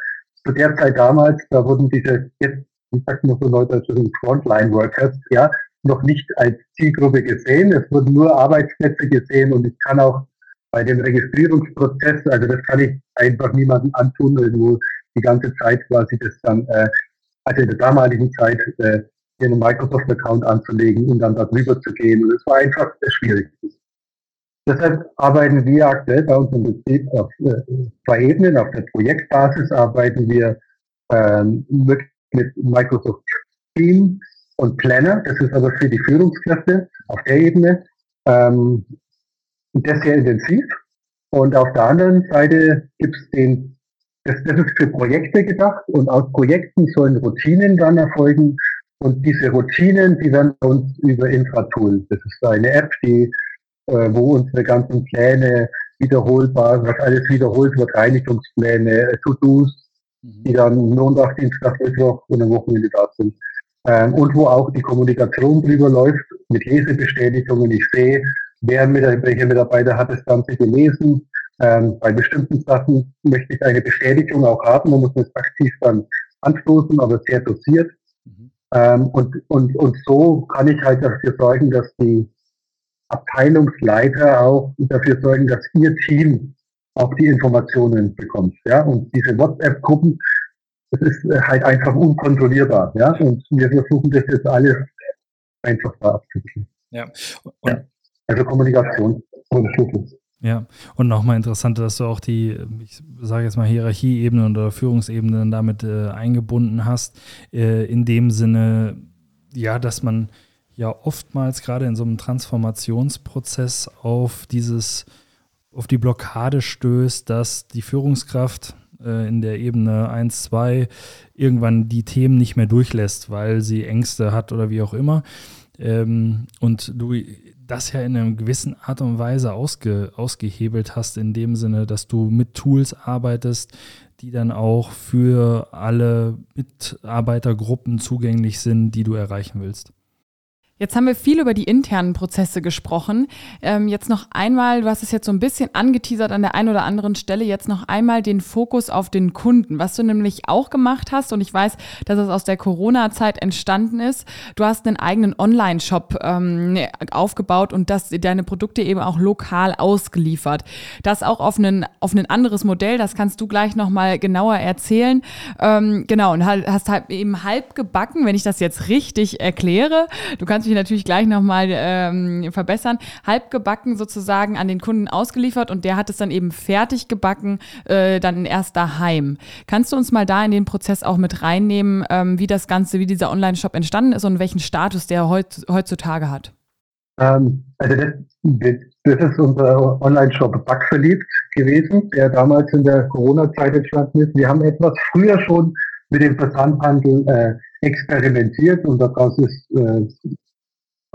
zu der Zeit damals, da wurden diese, jetzt, wie sagt man so Leute, also Frontline-Workers, ja, noch nicht als Zielgruppe gesehen. Es wurden nur Arbeitsplätze gesehen und ich kann auch bei dem Registrierungsprozess, also das kann ich einfach niemandem antun, irgendwo die ganze Zeit quasi das dann, äh, also in der damaligen Zeit, äh, einen Microsoft-Account anzulegen und dann darüber zu gehen. Und es war einfach schwierig. Deshalb arbeiten wir aktuell bei uns im Betrieb auf äh, zwei Ebenen. Auf der Projektbasis arbeiten wir ähm, mit, mit Microsoft Team und Planner. Das ist aber für die Führungskräfte auf der Ebene. Ähm, das sehr intensiv. Und auf der anderen Seite gibt es den, das, das ist für Projekte gedacht und aus Projekten sollen Routinen dann erfolgen. Und diese Routinen, die werden uns über Infratool. Das ist eine App, die, äh, wo unsere ganzen Pläne wiederholbar, was alles wiederholt wird, Reinigungspläne, To-Dos, mhm. die dann Montag, Dienstag, Mittwoch und am Wochenende da sind. Ähm, und wo auch die Kommunikation drüber läuft mit Lesebestätigungen. Ich sehe, wer mit, welcher Mitarbeiter hat das Ganze gelesen. Ähm, bei bestimmten Sachen möchte ich eine Bestätigung auch haben. Man muss es aktiv dann anstoßen, aber sehr dosiert. Mhm. Ähm, und, und, und so kann ich halt dafür sorgen, dass die Abteilungsleiter auch dafür sorgen, dass ihr Team auch die Informationen bekommt. Ja? Und diese WhatsApp-Gruppen, das ist halt einfach unkontrollierbar. Ja? Und wir versuchen das jetzt alles einfach abzuwickeln. Ja. Ja. Also Kommunikation und Schlüssel. Ja, und nochmal interessant, dass du auch die, ich sage jetzt mal, Hierarchieebene oder Führungsebenen damit äh, eingebunden hast. Äh, in dem Sinne, ja, dass man ja oftmals gerade in so einem Transformationsprozess auf dieses, auf die Blockade stößt, dass die Führungskraft äh, in der Ebene 1, 2 irgendwann die Themen nicht mehr durchlässt, weil sie Ängste hat oder wie auch immer. Ähm, und du das ja in einer gewissen Art und Weise ausge, ausgehebelt hast, in dem Sinne, dass du mit Tools arbeitest, die dann auch für alle Mitarbeitergruppen zugänglich sind, die du erreichen willst. Jetzt haben wir viel über die internen Prozesse gesprochen. Ähm, jetzt noch einmal, du hast es jetzt so ein bisschen angeteasert an der einen oder anderen Stelle, jetzt noch einmal den Fokus auf den Kunden, was du nämlich auch gemacht hast und ich weiß, dass es aus der Corona-Zeit entstanden ist. Du hast einen eigenen Online-Shop ähm, aufgebaut und das, deine Produkte eben auch lokal ausgeliefert. Das auch auf, einen, auf ein anderes Modell, das kannst du gleich nochmal genauer erzählen. Ähm, genau, und hast halt eben halb gebacken, wenn ich das jetzt richtig erkläre. Du kannst mich natürlich gleich nochmal ähm, verbessern. Halbgebacken sozusagen an den Kunden ausgeliefert und der hat es dann eben fertig gebacken, äh, dann erst daheim. Kannst du uns mal da in den Prozess auch mit reinnehmen, ähm, wie das Ganze, wie dieser Online-Shop entstanden ist und welchen Status der heut, heutzutage hat? Ähm, also das, das ist unser Online-Shop Backverliebt gewesen, der damals in der Corona-Zeit entstanden ist. Wir haben etwas früher schon mit dem Versandhandel äh, experimentiert und daraus ist äh,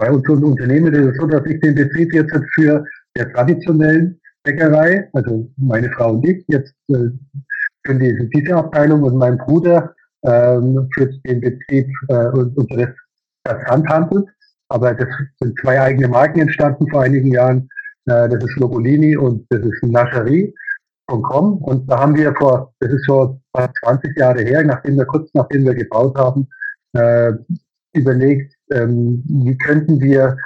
bei unseren Unternehmen ist es so, dass ich den Betrieb jetzt für der traditionellen Bäckerei, also meine Frau und ich, jetzt äh, für diese, diese Abteilung und mein Bruder ähm, für den Betrieb äh, unseres Versandhandels. Aber das sind zwei eigene Marken entstanden vor einigen Jahren. Äh, das ist Logolini und das ist Nascherie.com. Und da haben wir vor, das ist schon fast 20 Jahre her, nachdem wir kurz nachdem wir gebaut haben, äh, überlegt, ähm, wie könnten wir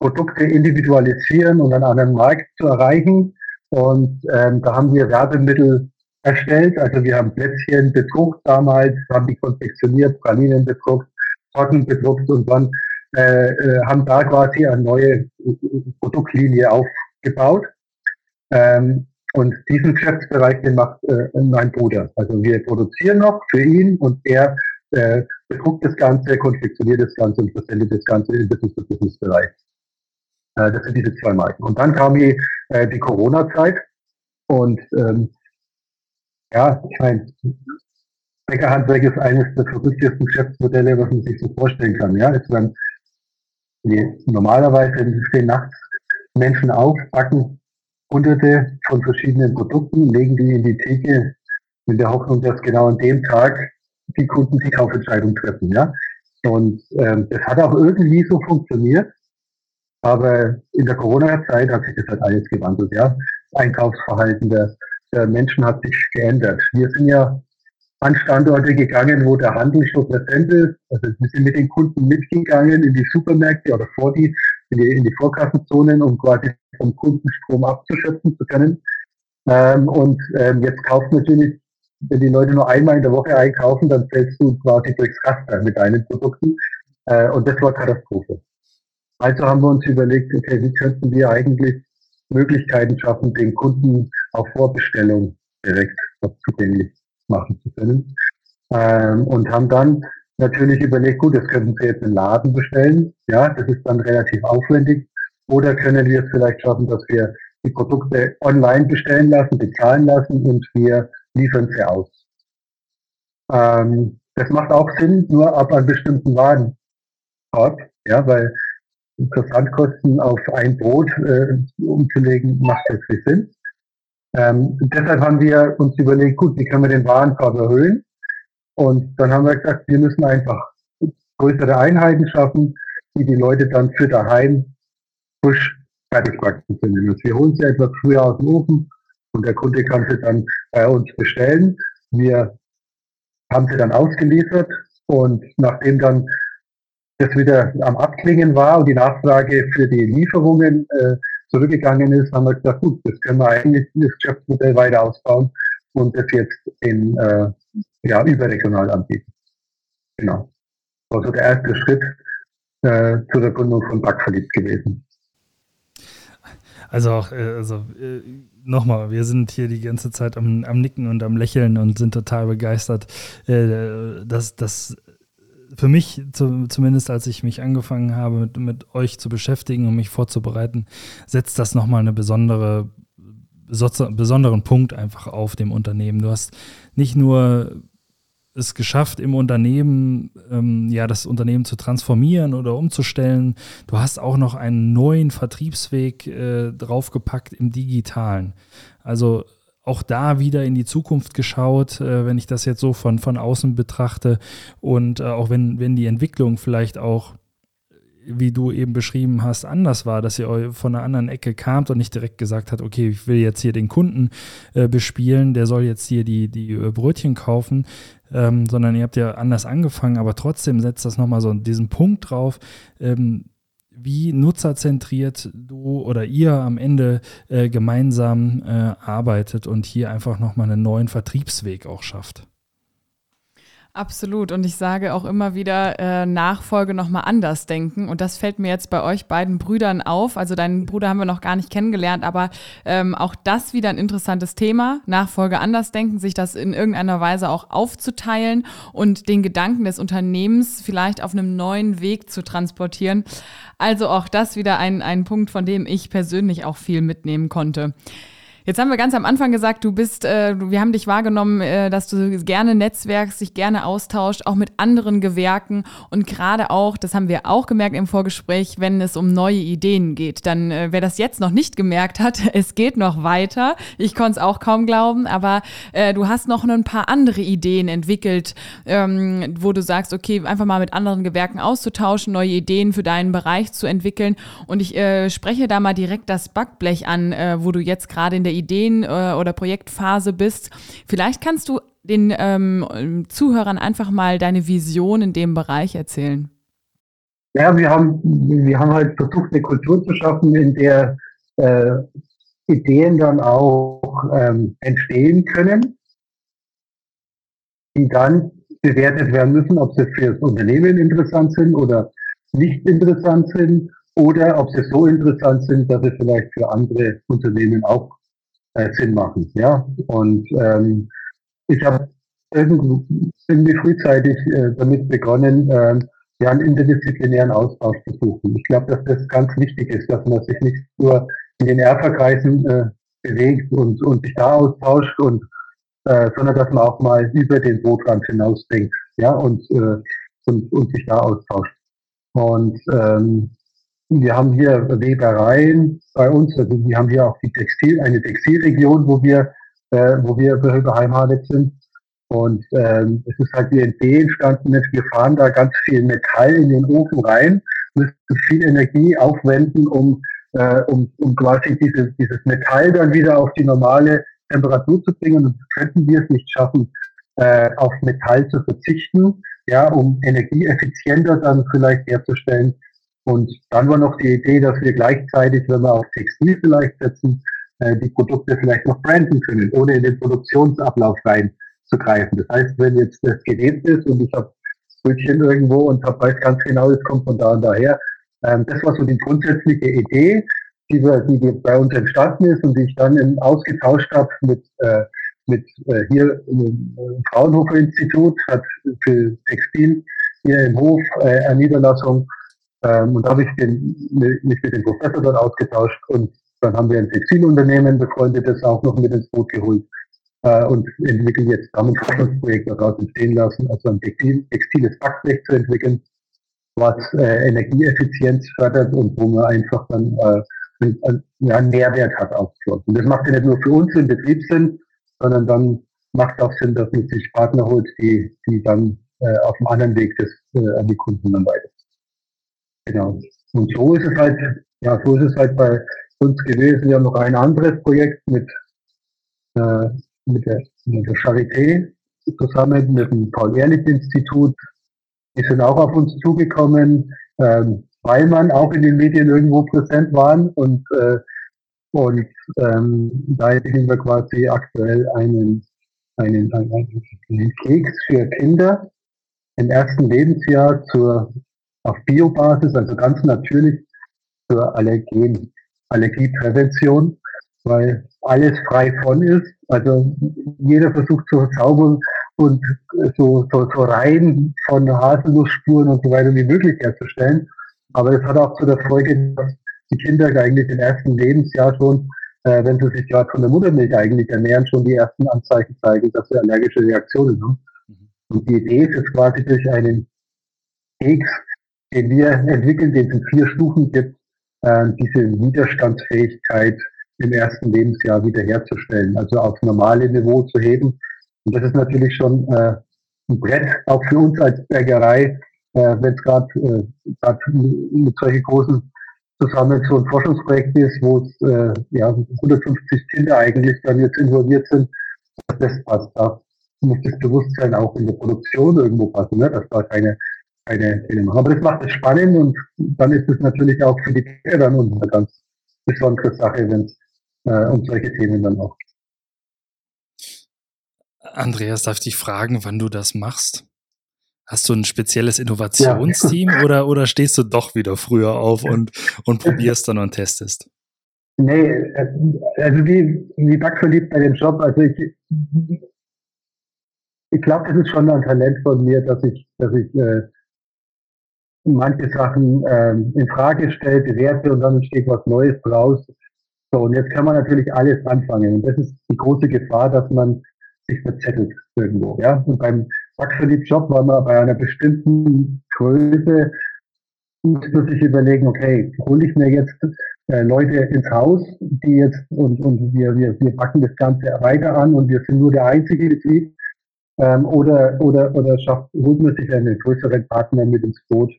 Produkte individualisieren und einen anderen Markt zu erreichen. Und ähm, da haben wir Werbemittel erstellt. Also wir haben Plätzchen bedruckt damals, haben die konfektioniert, Pralinen bedruckt, Torten bedruckt und dann äh, äh, haben da quasi eine neue Produktlinie aufgebaut. Ähm, und diesen Geschäftsbereich, den macht äh, mein Bruder. Also wir produzieren noch für ihn und er äh, bedruckt das Ganze, konfektioniert das Ganze und versendet das Ganze im Business-to-Business-Bereich. Äh, das sind diese zwei Marken. Und dann kam die, äh, die Corona-Zeit und ähm, ja, ich meine, Bäckerhandwerk ist eines der verrücktesten Geschäftsmodelle, was man sich so vorstellen kann. Ja, es werden normalerweise stehen nachts Menschen auf, backen hunderte von verschiedenen Produkten, legen die in die Theke in der Hoffnung, dass genau an dem Tag die Kunden die Kaufentscheidung treffen. Ja? Und ähm, das hat auch irgendwie so funktioniert. Aber in der Corona-Zeit hat sich das halt alles gewandelt. Ja? Das Einkaufsverhalten der, der Menschen hat sich geändert. Wir sind ja an Standorte gegangen, wo der Handel schon präsent ist. Also wir sind mit den Kunden mitgegangen in die Supermärkte oder vor die, in die, in die Vorkassenzonen, um quasi vom Kundenstrom abzuschöpfen zu können. Ähm, und ähm, jetzt kauft natürlich wenn die Leute nur einmal in der Woche einkaufen, dann fällst du quasi durchs Raster mit deinen Produkten. Äh, und das war Katastrophe. Also haben wir uns überlegt, okay, wie könnten wir eigentlich Möglichkeiten schaffen, den Kunden auf Vorbestellung direkt zugänglich machen zu können. Ähm, und haben dann natürlich überlegt, gut, das könnten wir jetzt im Laden bestellen. Ja, das ist dann relativ aufwendig. Oder können wir es vielleicht schaffen, dass wir die Produkte online bestellen lassen, bezahlen lassen und wir liefern sie aus. Ähm, das macht auch Sinn, nur ab einem bestimmten Warenort, ja, weil Versandkosten auf ein Brot äh, umzulegen, macht viel Sinn. Ähm, deshalb haben wir uns überlegt, gut, wie können wir den Warenkorb erhöhen? Und dann haben wir gesagt, wir müssen einfach größere Einheiten schaffen, die die Leute dann für daheim frisch fertig backen können. Also wir holen sie etwas früher aus dem Ofen und der Kunde kann sie dann bei uns bestellen. Wir haben sie dann ausgeliefert und nachdem dann das wieder am Abklingen war und die Nachfrage für die Lieferungen äh, zurückgegangen ist, haben wir gesagt, gut, das können wir eigentlich das Geschäftsmodell weiter ausbauen und das jetzt in, äh, ja, überregional anbieten. Genau. Also der erste Schritt äh, zur Gründung von Backverliebt gewesen. Also auch, äh, also äh, nochmal, wir sind hier die ganze Zeit am, am Nicken und am Lächeln und sind total begeistert. Äh, dass das für mich, zumindest als ich mich angefangen habe, mit, mit euch zu beschäftigen und mich vorzubereiten, setzt das nochmal eine besondere besonderen Punkt einfach auf dem Unternehmen. Du hast nicht nur es geschafft, im Unternehmen ähm, ja das Unternehmen zu transformieren oder umzustellen. Du hast auch noch einen neuen Vertriebsweg äh, draufgepackt im Digitalen. Also auch da wieder in die Zukunft geschaut, äh, wenn ich das jetzt so von, von außen betrachte. Und äh, auch wenn, wenn die Entwicklung vielleicht auch wie du eben beschrieben hast, anders war, dass ihr von einer anderen Ecke kamt und nicht direkt gesagt habt, okay, ich will jetzt hier den Kunden äh, bespielen, der soll jetzt hier die, die äh, Brötchen kaufen, ähm, sondern ihr habt ja anders angefangen, aber trotzdem setzt das nochmal so diesen Punkt drauf, ähm, wie nutzerzentriert du oder ihr am Ende äh, gemeinsam äh, arbeitet und hier einfach nochmal einen neuen Vertriebsweg auch schafft. Absolut. Und ich sage auch immer wieder, äh, Nachfolge nochmal anders denken. Und das fällt mir jetzt bei euch beiden Brüdern auf. Also deinen Bruder haben wir noch gar nicht kennengelernt, aber ähm, auch das wieder ein interessantes Thema. Nachfolge anders denken, sich das in irgendeiner Weise auch aufzuteilen und den Gedanken des Unternehmens vielleicht auf einem neuen Weg zu transportieren. Also auch das wieder ein, ein Punkt, von dem ich persönlich auch viel mitnehmen konnte. Jetzt haben wir ganz am Anfang gesagt, du bist, äh, wir haben dich wahrgenommen, äh, dass du gerne netzwerkst, dich gerne austauscht, auch mit anderen Gewerken und gerade auch, das haben wir auch gemerkt im Vorgespräch, wenn es um neue Ideen geht. Dann, äh, wer das jetzt noch nicht gemerkt hat, es geht noch weiter. Ich konnte es auch kaum glauben, aber äh, du hast noch ein paar andere Ideen entwickelt, ähm, wo du sagst, okay, einfach mal mit anderen Gewerken auszutauschen, neue Ideen für deinen Bereich zu entwickeln. Und ich äh, spreche da mal direkt das Backblech an, äh, wo du jetzt gerade in der Ideen- äh, oder Projektphase bist. Vielleicht kannst du den ähm, Zuhörern einfach mal deine Vision in dem Bereich erzählen. Ja, wir haben, wir haben halt versucht, eine Kultur zu schaffen, in der äh, Ideen dann auch ähm, entstehen können, die dann bewertet werden müssen, ob sie für das Unternehmen interessant sind oder nicht interessant sind oder ob sie so interessant sind, dass sie vielleicht für andere Unternehmen auch äh, Sinn machen. Ja? Und ähm, ich habe irgendwie frühzeitig äh, damit begonnen, äh, ja, einen interdisziplinären Austausch zu suchen. Ich glaube, dass das ganz wichtig ist, dass man sich nicht nur in den Erferkreisen äh, bewegt und, und sich da austauscht und äh, sondern dass man auch mal über den Bootrand hinausdenkt, ja, und, äh, und, und sich da austauscht. Und ähm, wir haben hier Webereien bei uns, also wir haben hier auch die Textil, eine Textilregion, wo wir, äh, wo wir beheimatet sind. Und ähm, es ist halt die Idee entstanden, dass wir fahren da ganz viel Metall in den Ofen rein, müssen viel Energie aufwenden, um, äh, um, um quasi diese, dieses Metall dann wieder auf die normale Temperatur zu bringen. Und könnten wir es nicht schaffen, äh, auf Metall zu verzichten, ja, um energieeffizienter dann vielleicht herzustellen, und dann war noch die Idee, dass wir gleichzeitig, wenn wir auf Textil vielleicht setzen, äh, die Produkte vielleicht noch branden können, ohne in den Produktionsablauf reinzugreifen. Das heißt, wenn jetzt das gewebt ist und ich habe Brötchen irgendwo und hab, weiß ganz genau, es kommt von da und daher, ähm, das war so die grundsätzliche Idee, die, wir, die bei uns entstanden ist und die ich dann ausgetauscht habe mit, äh, mit äh, hier im Fraunhofer Institut, hat für Textil hier im Hof eine Niederlassung ähm, und da habe ich den, mich mit dem Professor dort ausgetauscht und dann haben wir ein Textilunternehmen befreundetes auch noch mit ins Boot geholt äh, und entwickeln jetzt damit ein Forschungsprojekt daraus entstehen lassen, also ein Textil, textiles Backblech zu entwickeln, was äh, Energieeffizienz fördert und wo man einfach dann äh, einen, einen Mehrwert hat auch Und das macht ja nicht nur für uns im Betrieb Sinn, sondern dann macht auch Sinn, dass man sich Partner holt, die, die dann äh, auf einem anderen Weg das äh, an die Kunden dann weiter. Genau. Und so ist es halt, ja, so ist es halt bei uns gewesen. Wir haben noch ein anderes Projekt mit, äh, mit, der, mit der Charité zusammen mit dem Paul-Ehrlich-Institut. Die sind auch auf uns zugekommen, ähm, weil man auch in den Medien irgendwo präsent waren und, äh, und ähm, da entwickeln wir quasi aktuell einen, einen, einen, einen Keks für Kinder im ersten Lebensjahr zur auf Biobasis, also ganz natürlich für Allergen, Allergieprävention, weil alles frei von ist. Also jeder versucht so sauber und so, so, so rein von Haselnussspuren und so weiter wie möglich herzustellen. Aber es hat auch zu der Folge, dass die Kinder eigentlich im ersten Lebensjahr schon, äh, wenn sie sich gerade von der Muttermilch eigentlich ernähren, schon die ersten Anzeichen zeigen, dass sie allergische Reaktionen haben. Mhm. Und die Idee ist quasi durch einen Keks wir entwickeln, den es in vier Stufen gibt, äh, diese Widerstandsfähigkeit im ersten Lebensjahr wiederherzustellen, also auf normale Niveau zu heben. Und das ist natürlich schon äh, ein Brett, auch für uns als Bergerei, äh, wenn es gerade mit solchen großen zusammen so ein Forschungsprojekt ist, wo es äh, ja, 150 Kinder eigentlich dann jetzt involviert sind, dass das passt. Da muss das Bewusstsein auch in der Produktion irgendwo passen, ne? dass da keine, keine Fehler machen. Aber das macht es spannend und dann ist es natürlich auch für die Kinder dann eine ganz besondere Sache, wenn es äh, um solche Themen dann auch. Andreas, darf ich dich fragen, wann du das machst? Hast du ein spezielles Innovationsteam ja. oder, oder stehst du doch wieder früher auf und, und probierst dann und testest? Nee, also wie, wie verliebt bei dem Job, also ich, ich glaube, das ist schon ein Talent von mir, dass ich, dass ich äh, manche Sachen ähm, in Frage stelle, bewerte und dann entsteht was Neues draus. So, und jetzt kann man natürlich alles anfangen. Und das ist die große Gefahr, dass man sich verzettelt irgendwo. Ja? Und beim Backverlieb-Job war man bei einer bestimmten Größe, muss man sich überlegen, okay, hole ich mir jetzt äh, Leute ins Haus, die jetzt, und, und wir, wir, wir packen das Ganze weiter an und wir sind nur der einzige Betrieb, ähm, oder, oder, oder schafft, holt man sich einen größeren Partner mit ins Boot.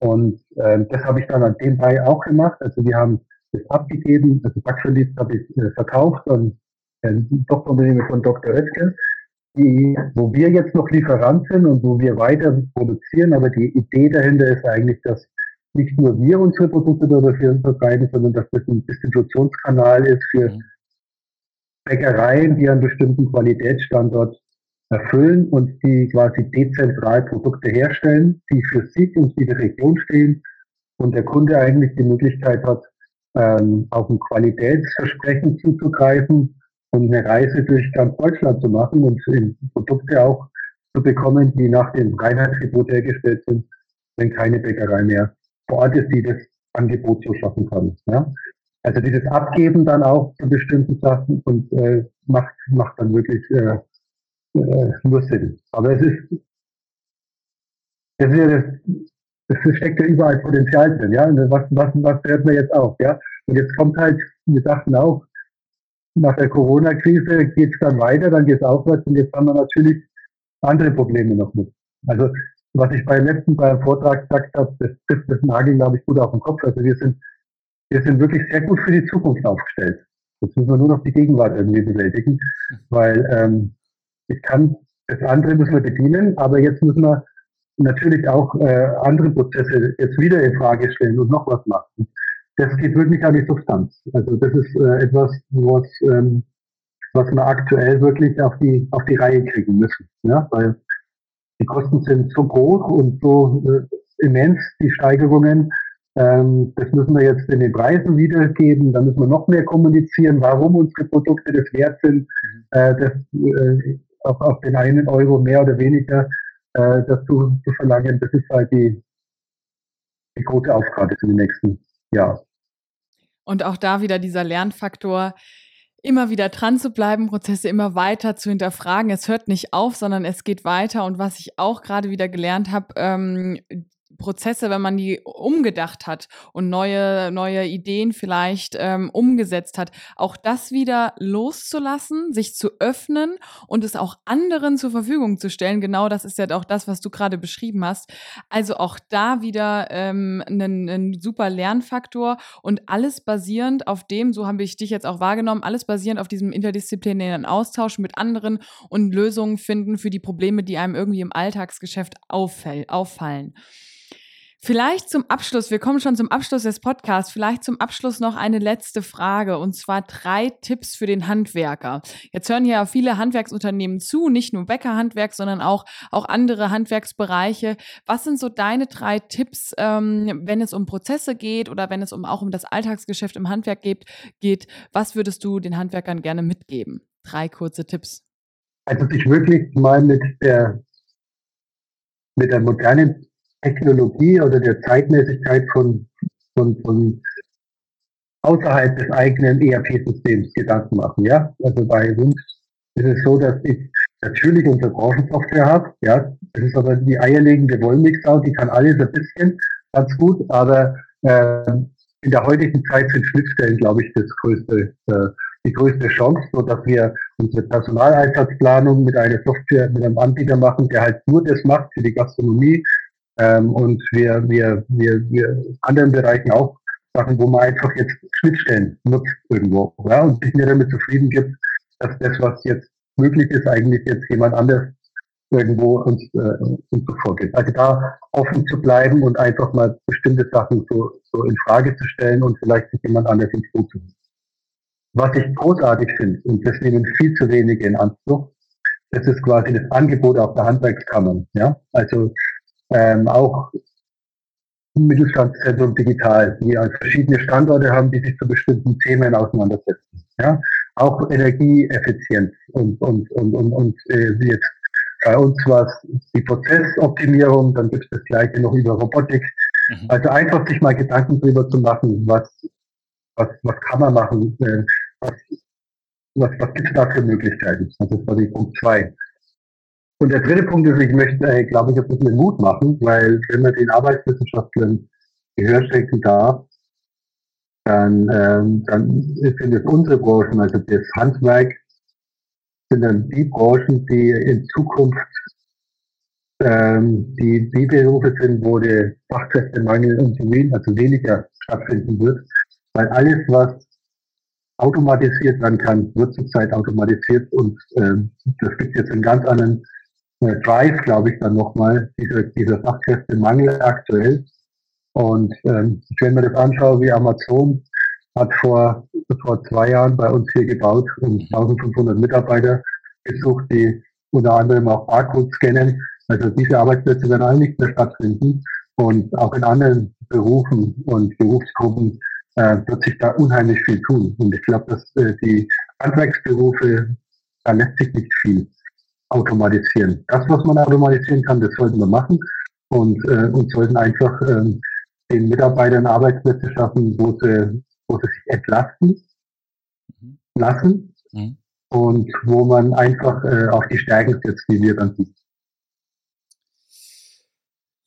Und ähm, das habe ich dann an dem Teil auch gemacht. Also wir haben das abgegeben, also Backverlieb habe ich äh, verkauft und äh, Doktorunternehmen von Dr. Oetker, die, wo wir jetzt noch Lieferant sind und wo wir weiter produzieren, aber die Idee dahinter ist eigentlich, dass nicht nur wir unsere Produkte dafür vertreiben, sondern dass das ein Distributionskanal ist für mhm. Bäckereien, die einen bestimmten Qualitätsstandort erfüllen und die quasi dezentral Produkte herstellen, die für sich und die Region stehen und der Kunde eigentlich die Möglichkeit hat, ähm, auf ein Qualitätsversprechen zuzugreifen und eine Reise durch ganz Deutschland zu machen und Produkte auch zu bekommen, die nach dem Reinheitsgebot hergestellt sind, wenn keine Bäckerei mehr vor Ort ist, die das Angebot so schaffen kann. Ja? Also dieses Abgeben dann auch zu bestimmten Sachen und äh, macht, macht dann wirklich äh, äh, nur Sinn. Aber es ist, es ist ja das, es steckt ja überall Potenzial drin, ja. Was, was, was hört man jetzt auf, ja? Und jetzt kommt halt, wir dachten auch, nach der Corona-Krise geht es dann weiter, dann geht es aufwärts und jetzt haben wir natürlich andere Probleme noch mit. Also was ich beim letzten beim Vortrag gesagt habe, das trifft das Nagel, glaube ich, gut auf den Kopf. Also wir sind, wir sind wirklich sehr gut für die Zukunft aufgestellt. Jetzt müssen wir nur noch die Gegenwart irgendwie bewältigen, weil ähm, ich kann das andere müssen wir bedienen, aber jetzt müssen wir natürlich auch äh, andere Prozesse jetzt wieder in Frage stellen und noch was machen das geht wirklich an die Substanz. Also das ist äh, etwas, was, ähm, was wir aktuell wirklich auf die, auf die Reihe kriegen müssen. Ja? Weil die Kosten sind so hoch und so äh, immens, die Steigerungen. Ähm, das müssen wir jetzt in den Preisen wiedergeben. Da müssen wir noch mehr kommunizieren, warum unsere Produkte das wert sind, mhm. äh, das, äh, auf, auf den einen Euro mehr oder weniger äh, dazu zu verlangen. Das ist halt die, die große Aufgabe für die nächsten Jahre. Und auch da wieder dieser Lernfaktor, immer wieder dran zu bleiben, Prozesse immer weiter zu hinterfragen. Es hört nicht auf, sondern es geht weiter. Und was ich auch gerade wieder gelernt habe, ähm, Prozesse, wenn man die umgedacht hat und neue, neue Ideen vielleicht ähm, umgesetzt hat, auch das wieder loszulassen, sich zu öffnen und es auch anderen zur Verfügung zu stellen. Genau das ist ja auch das, was du gerade beschrieben hast. Also auch da wieder ähm, ein, ein super Lernfaktor und alles basierend auf dem, so habe ich dich jetzt auch wahrgenommen, alles basierend auf diesem interdisziplinären Austausch mit anderen und Lösungen finden für die Probleme, die einem irgendwie im Alltagsgeschäft auffallen. Vielleicht zum Abschluss, wir kommen schon zum Abschluss des Podcasts, vielleicht zum Abschluss noch eine letzte Frage und zwar drei Tipps für den Handwerker. Jetzt hören ja viele Handwerksunternehmen zu, nicht nur Bäckerhandwerk, sondern auch, auch andere Handwerksbereiche. Was sind so deine drei Tipps, ähm, wenn es um Prozesse geht oder wenn es um, auch um das Alltagsgeschäft im Handwerk geht, geht? Was würdest du den Handwerkern gerne mitgeben? Drei kurze Tipps. Also sich wirklich mal mit der, mit der modernen Technologie oder der Zeitmäßigkeit von, von, von außerhalb des eigenen ERP-Systems Gedanken machen. Ja, also bei uns ist es so, dass ich natürlich unsere Branchensoftware habe. Ja, das ist aber die eierlegende Wollmilchsau, die kann alles ein bisschen ganz gut, aber äh, in der heutigen Zeit sind Schnittstellen, glaube ich, das größte, äh, die größte Chance, so dass wir unsere Personaleinsatzplanung mit einer Software, mit einem Anbieter machen, der halt nur das macht für die Gastronomie, Ähm, und wir, wir, wir, wir anderen Bereichen auch Sachen, wo man einfach jetzt Schnittstellen nutzt irgendwo. Ja, und sich mir damit zufrieden gibt, dass das, was jetzt möglich ist, eigentlich jetzt jemand anders irgendwo uns, äh, uns so vorgibt. Also da offen zu bleiben und einfach mal bestimmte Sachen so, so in Frage zu stellen und vielleicht sich jemand anders hinzuzufügen. Was ich großartig finde, und das nehmen viel zu wenige in Anspruch, das ist quasi das Angebot auf der Handwerkskammern. Ja? Also ähm, auch Mittelstandszentrum digital, die halt verschiedene Standorte haben, die sich zu bestimmten Themen auseinandersetzen. Ja? Auch Energieeffizienz und, und, und, und, und äh, jetzt bei uns war es die Prozessoptimierung, dann gibt es das gleiche noch über Robotik. Mhm. Also einfach sich mal Gedanken darüber zu machen, was, was, was kann man machen, äh, was, was, was gibt es da für Möglichkeiten. Also das war die Punkt zwei. Und der dritte Punkt ist, ich möchte, äh, glaube ich, ein bisschen Mut machen, weil wenn man den Arbeitswissenschaftlern Gehör schenken darf, dann, ähm, dann sind es unsere Branchen, also das Handwerk, sind dann die Branchen, die in Zukunft ähm, die, die Berufe sind, wo der Fachkräftemangel und also weniger stattfinden wird, weil alles, was automatisiert werden kann, wird zurzeit automatisiert und ähm, das gibt jetzt einen ganz anderen Drive, glaube ich, dann nochmal, dieser, dieser Fachkräftemangel aktuell. Und ähm, wenn man das anschaut, wie Amazon hat vor, vor zwei Jahren bei uns hier gebaut und 1500 Mitarbeiter gesucht, die unter anderem auch Barcode scannen. Also diese Arbeitsplätze werden alle nicht mehr stattfinden. Und auch in anderen Berufen und Berufsgruppen äh, wird sich da unheimlich viel tun. Und ich glaube, dass äh, die Handwerksberufe, da lässt sich nicht viel automatisieren. Das, was man automatisieren kann, das sollten wir machen und, äh, und sollten einfach äh, den Mitarbeitern Arbeitsplätze schaffen, wo sie, wo sie sich entlasten mhm. lassen mhm. und wo man einfach äh, auf die Stärken setzt, die wir dann bieten.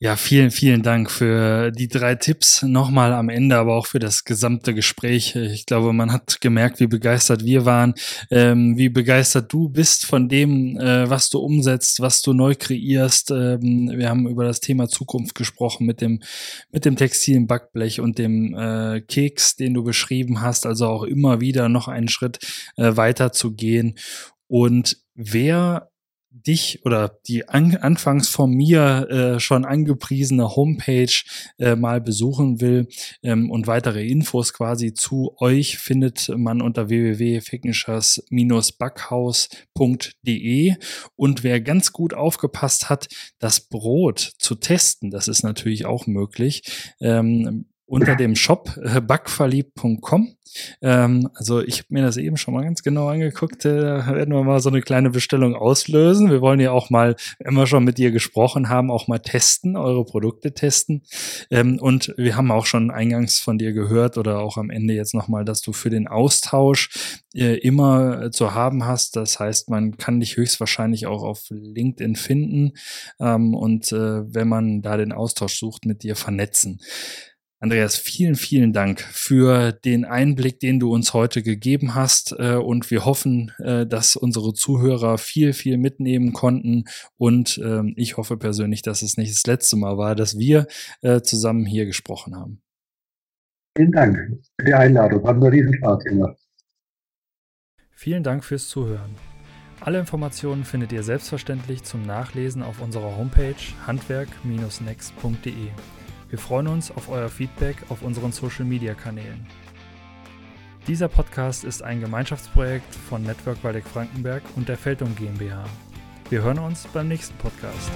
Ja, vielen, vielen Dank für die drei Tipps nochmal am Ende, aber auch für das gesamte Gespräch. Ich glaube, man hat gemerkt, wie begeistert wir waren, ähm, wie begeistert du bist von dem, äh, was du umsetzt, was du neu kreierst. Ähm, wir haben über das Thema Zukunft gesprochen mit dem, mit dem textilen Backblech und dem äh, Keks, den du beschrieben hast. Also auch immer wieder noch einen Schritt äh, weiter zu gehen. Und wer dich oder die an, anfangs von mir äh, schon angepriesene Homepage äh, mal besuchen will ähm, und weitere Infos quasi zu euch findet man unter www.ficknischers-backhaus.de und wer ganz gut aufgepasst hat, das Brot zu testen, das ist natürlich auch möglich. Ähm, unter dem Shop äh, backverliebt.com. Ähm, also ich habe mir das eben schon mal ganz genau angeguckt. Äh, da werden wir mal so eine kleine Bestellung auslösen. Wir wollen ja auch mal, wenn wir schon mit dir gesprochen haben, auch mal testen, eure Produkte testen. Ähm, und wir haben auch schon eingangs von dir gehört oder auch am Ende jetzt nochmal, dass du für den Austausch äh, immer zu haben hast. Das heißt, man kann dich höchstwahrscheinlich auch auf LinkedIn finden ähm, und äh, wenn man da den Austausch sucht, mit dir vernetzen. Andreas, vielen, vielen Dank für den Einblick, den du uns heute gegeben hast. Äh, und wir hoffen, äh, dass unsere Zuhörer viel, viel mitnehmen konnten. Und ähm, ich hoffe persönlich, dass es nicht das letzte Mal war, dass wir äh, zusammen hier gesprochen haben. Vielen Dank für die Einladung. Hat mir riesen Spaß gemacht. Vielen Dank fürs Zuhören. Alle Informationen findet ihr selbstverständlich zum Nachlesen auf unserer Homepage handwerk-next.de. Wir freuen uns auf euer Feedback auf unseren Social-Media-Kanälen. Dieser Podcast ist ein Gemeinschaftsprojekt von Network Waldeck Frankenberg und der Feldung GmbH. Wir hören uns beim nächsten Podcast.